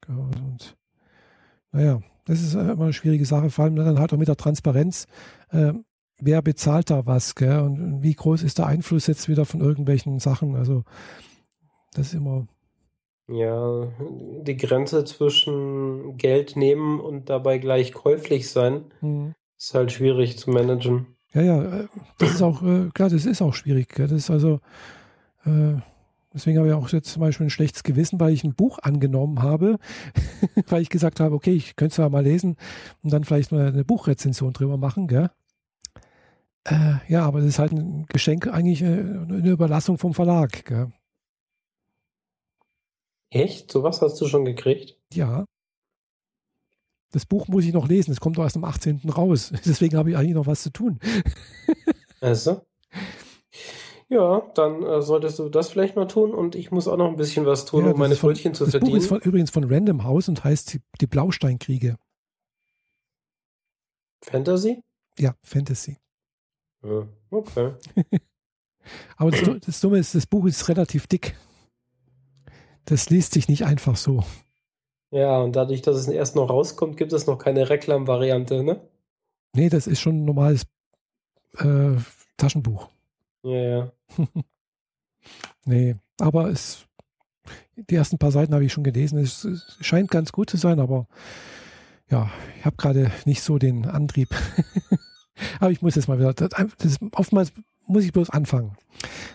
Und naja, das ist immer eine schwierige Sache, vor allem dann halt auch mit der Transparenz. Äh, wer bezahlt da was, gell? Und wie groß ist der Einfluss jetzt wieder von irgendwelchen Sachen? Also, das ist immer. Ja, die Grenze zwischen Geld nehmen und dabei gleich käuflich sein, mhm. ist halt schwierig zu managen. Ja, ja, äh, das ist auch, äh, klar, das ist auch schwierig. Das ist also, äh, deswegen habe ich auch jetzt zum Beispiel ein schlechtes Gewissen, weil ich ein Buch angenommen habe, weil ich gesagt habe, okay, ich könnte es ja mal lesen und dann vielleicht mal eine Buchrezension drüber machen, gell? Äh, ja, aber das ist halt ein Geschenk, eigentlich eine Überlassung vom Verlag, gell? Echt? So was hast du schon gekriegt? Ja. Das Buch muss ich noch lesen, es kommt erst am 18. raus. Deswegen habe ich eigentlich noch was zu tun. Also. Ja, dann äh, solltest du das vielleicht mal tun und ich muss auch noch ein bisschen was tun, ja, um meine von, Brötchen zu das verdienen. Das Buch ist von, übrigens von Random House und heißt die, die Blausteinkriege. Fantasy? Ja, Fantasy. Ja, okay. Aber das, das Dumme ist, das Buch ist relativ dick. Das liest sich nicht einfach so. Ja, und dadurch, dass es erst noch rauskommt, gibt es noch keine Reklam-Variante, ne? Nee, das ist schon ein normales äh, Taschenbuch. Ja, ja. nee, aber es, die ersten paar Seiten habe ich schon gelesen. Es, es scheint ganz gut zu sein, aber ja, ich habe gerade nicht so den Antrieb. aber ich muss jetzt mal wieder, das, das, oftmals muss ich bloß anfangen.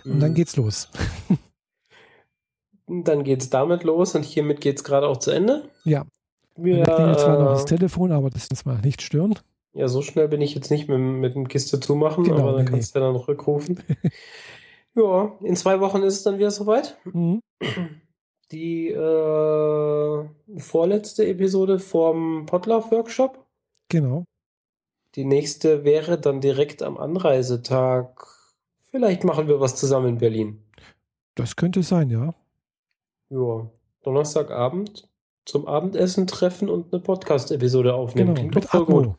Und mhm. dann geht's los. Dann geht es damit los und hiermit geht es gerade auch zu Ende. Ja. Wir klingelt zwar noch das Telefon, aber das uns mal nicht stören. Ja, so schnell bin ich jetzt nicht mit, mit dem Kiste zumachen, genau, aber dann nee, kannst du nee. ja dann rückrufen. ja, in zwei Wochen ist es dann wieder soweit. Mhm. Die äh, vorletzte Episode vom Potlauf-Workshop. Genau. Die nächste wäre dann direkt am Anreisetag. Vielleicht machen wir was zusammen in Berlin. Das könnte sein, ja. Ja, Donnerstagabend zum Abendessen treffen und eine Podcast-Episode aufnehmen. Genau, Klingt voll Atmo. gut.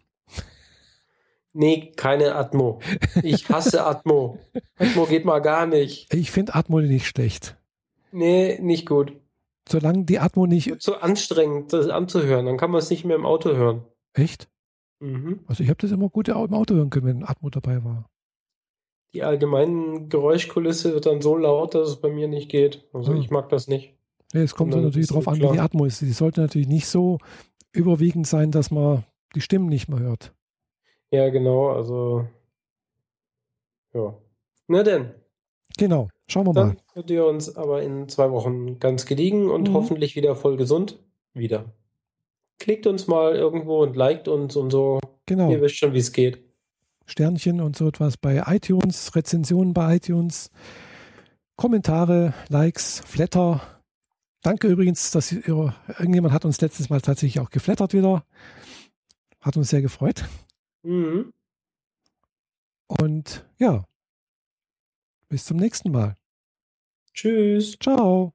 Nee, keine Atmo. Ich hasse Atmo. Atmo geht mal gar nicht. Ich finde Atmo nicht schlecht. Nee, nicht gut. Solange die Atmo nicht. Zu anstrengend, das anzuhören. Dann kann man es nicht mehr im Auto hören. Echt? Mhm. Also ich habe das immer gut im Auto hören können, wenn Atmo dabei war die allgemeine Geräuschkulisse wird dann so laut, dass es bei mir nicht geht. Also hm. ich mag das nicht. Ja, es kommt natürlich darauf an, wie die Atmo ist. Die sollte natürlich nicht so überwiegend sein, dass man die Stimmen nicht mehr hört. Ja, genau. Also, ja. Na denn. Genau. Schauen wir dann mal. Dann hört ihr uns aber in zwei Wochen ganz gediegen und mhm. hoffentlich wieder voll gesund. Wieder. Klickt uns mal irgendwo und liked uns und so. Genau. Ihr wisst schon, wie es geht. Sternchen und so etwas bei iTunes, Rezensionen bei iTunes, Kommentare, Likes, Flatter. Danke übrigens, dass ihr, irgendjemand hat uns letztes Mal tatsächlich auch geflattert wieder. Hat uns sehr gefreut. Mhm. Und ja, bis zum nächsten Mal. Tschüss. Ciao.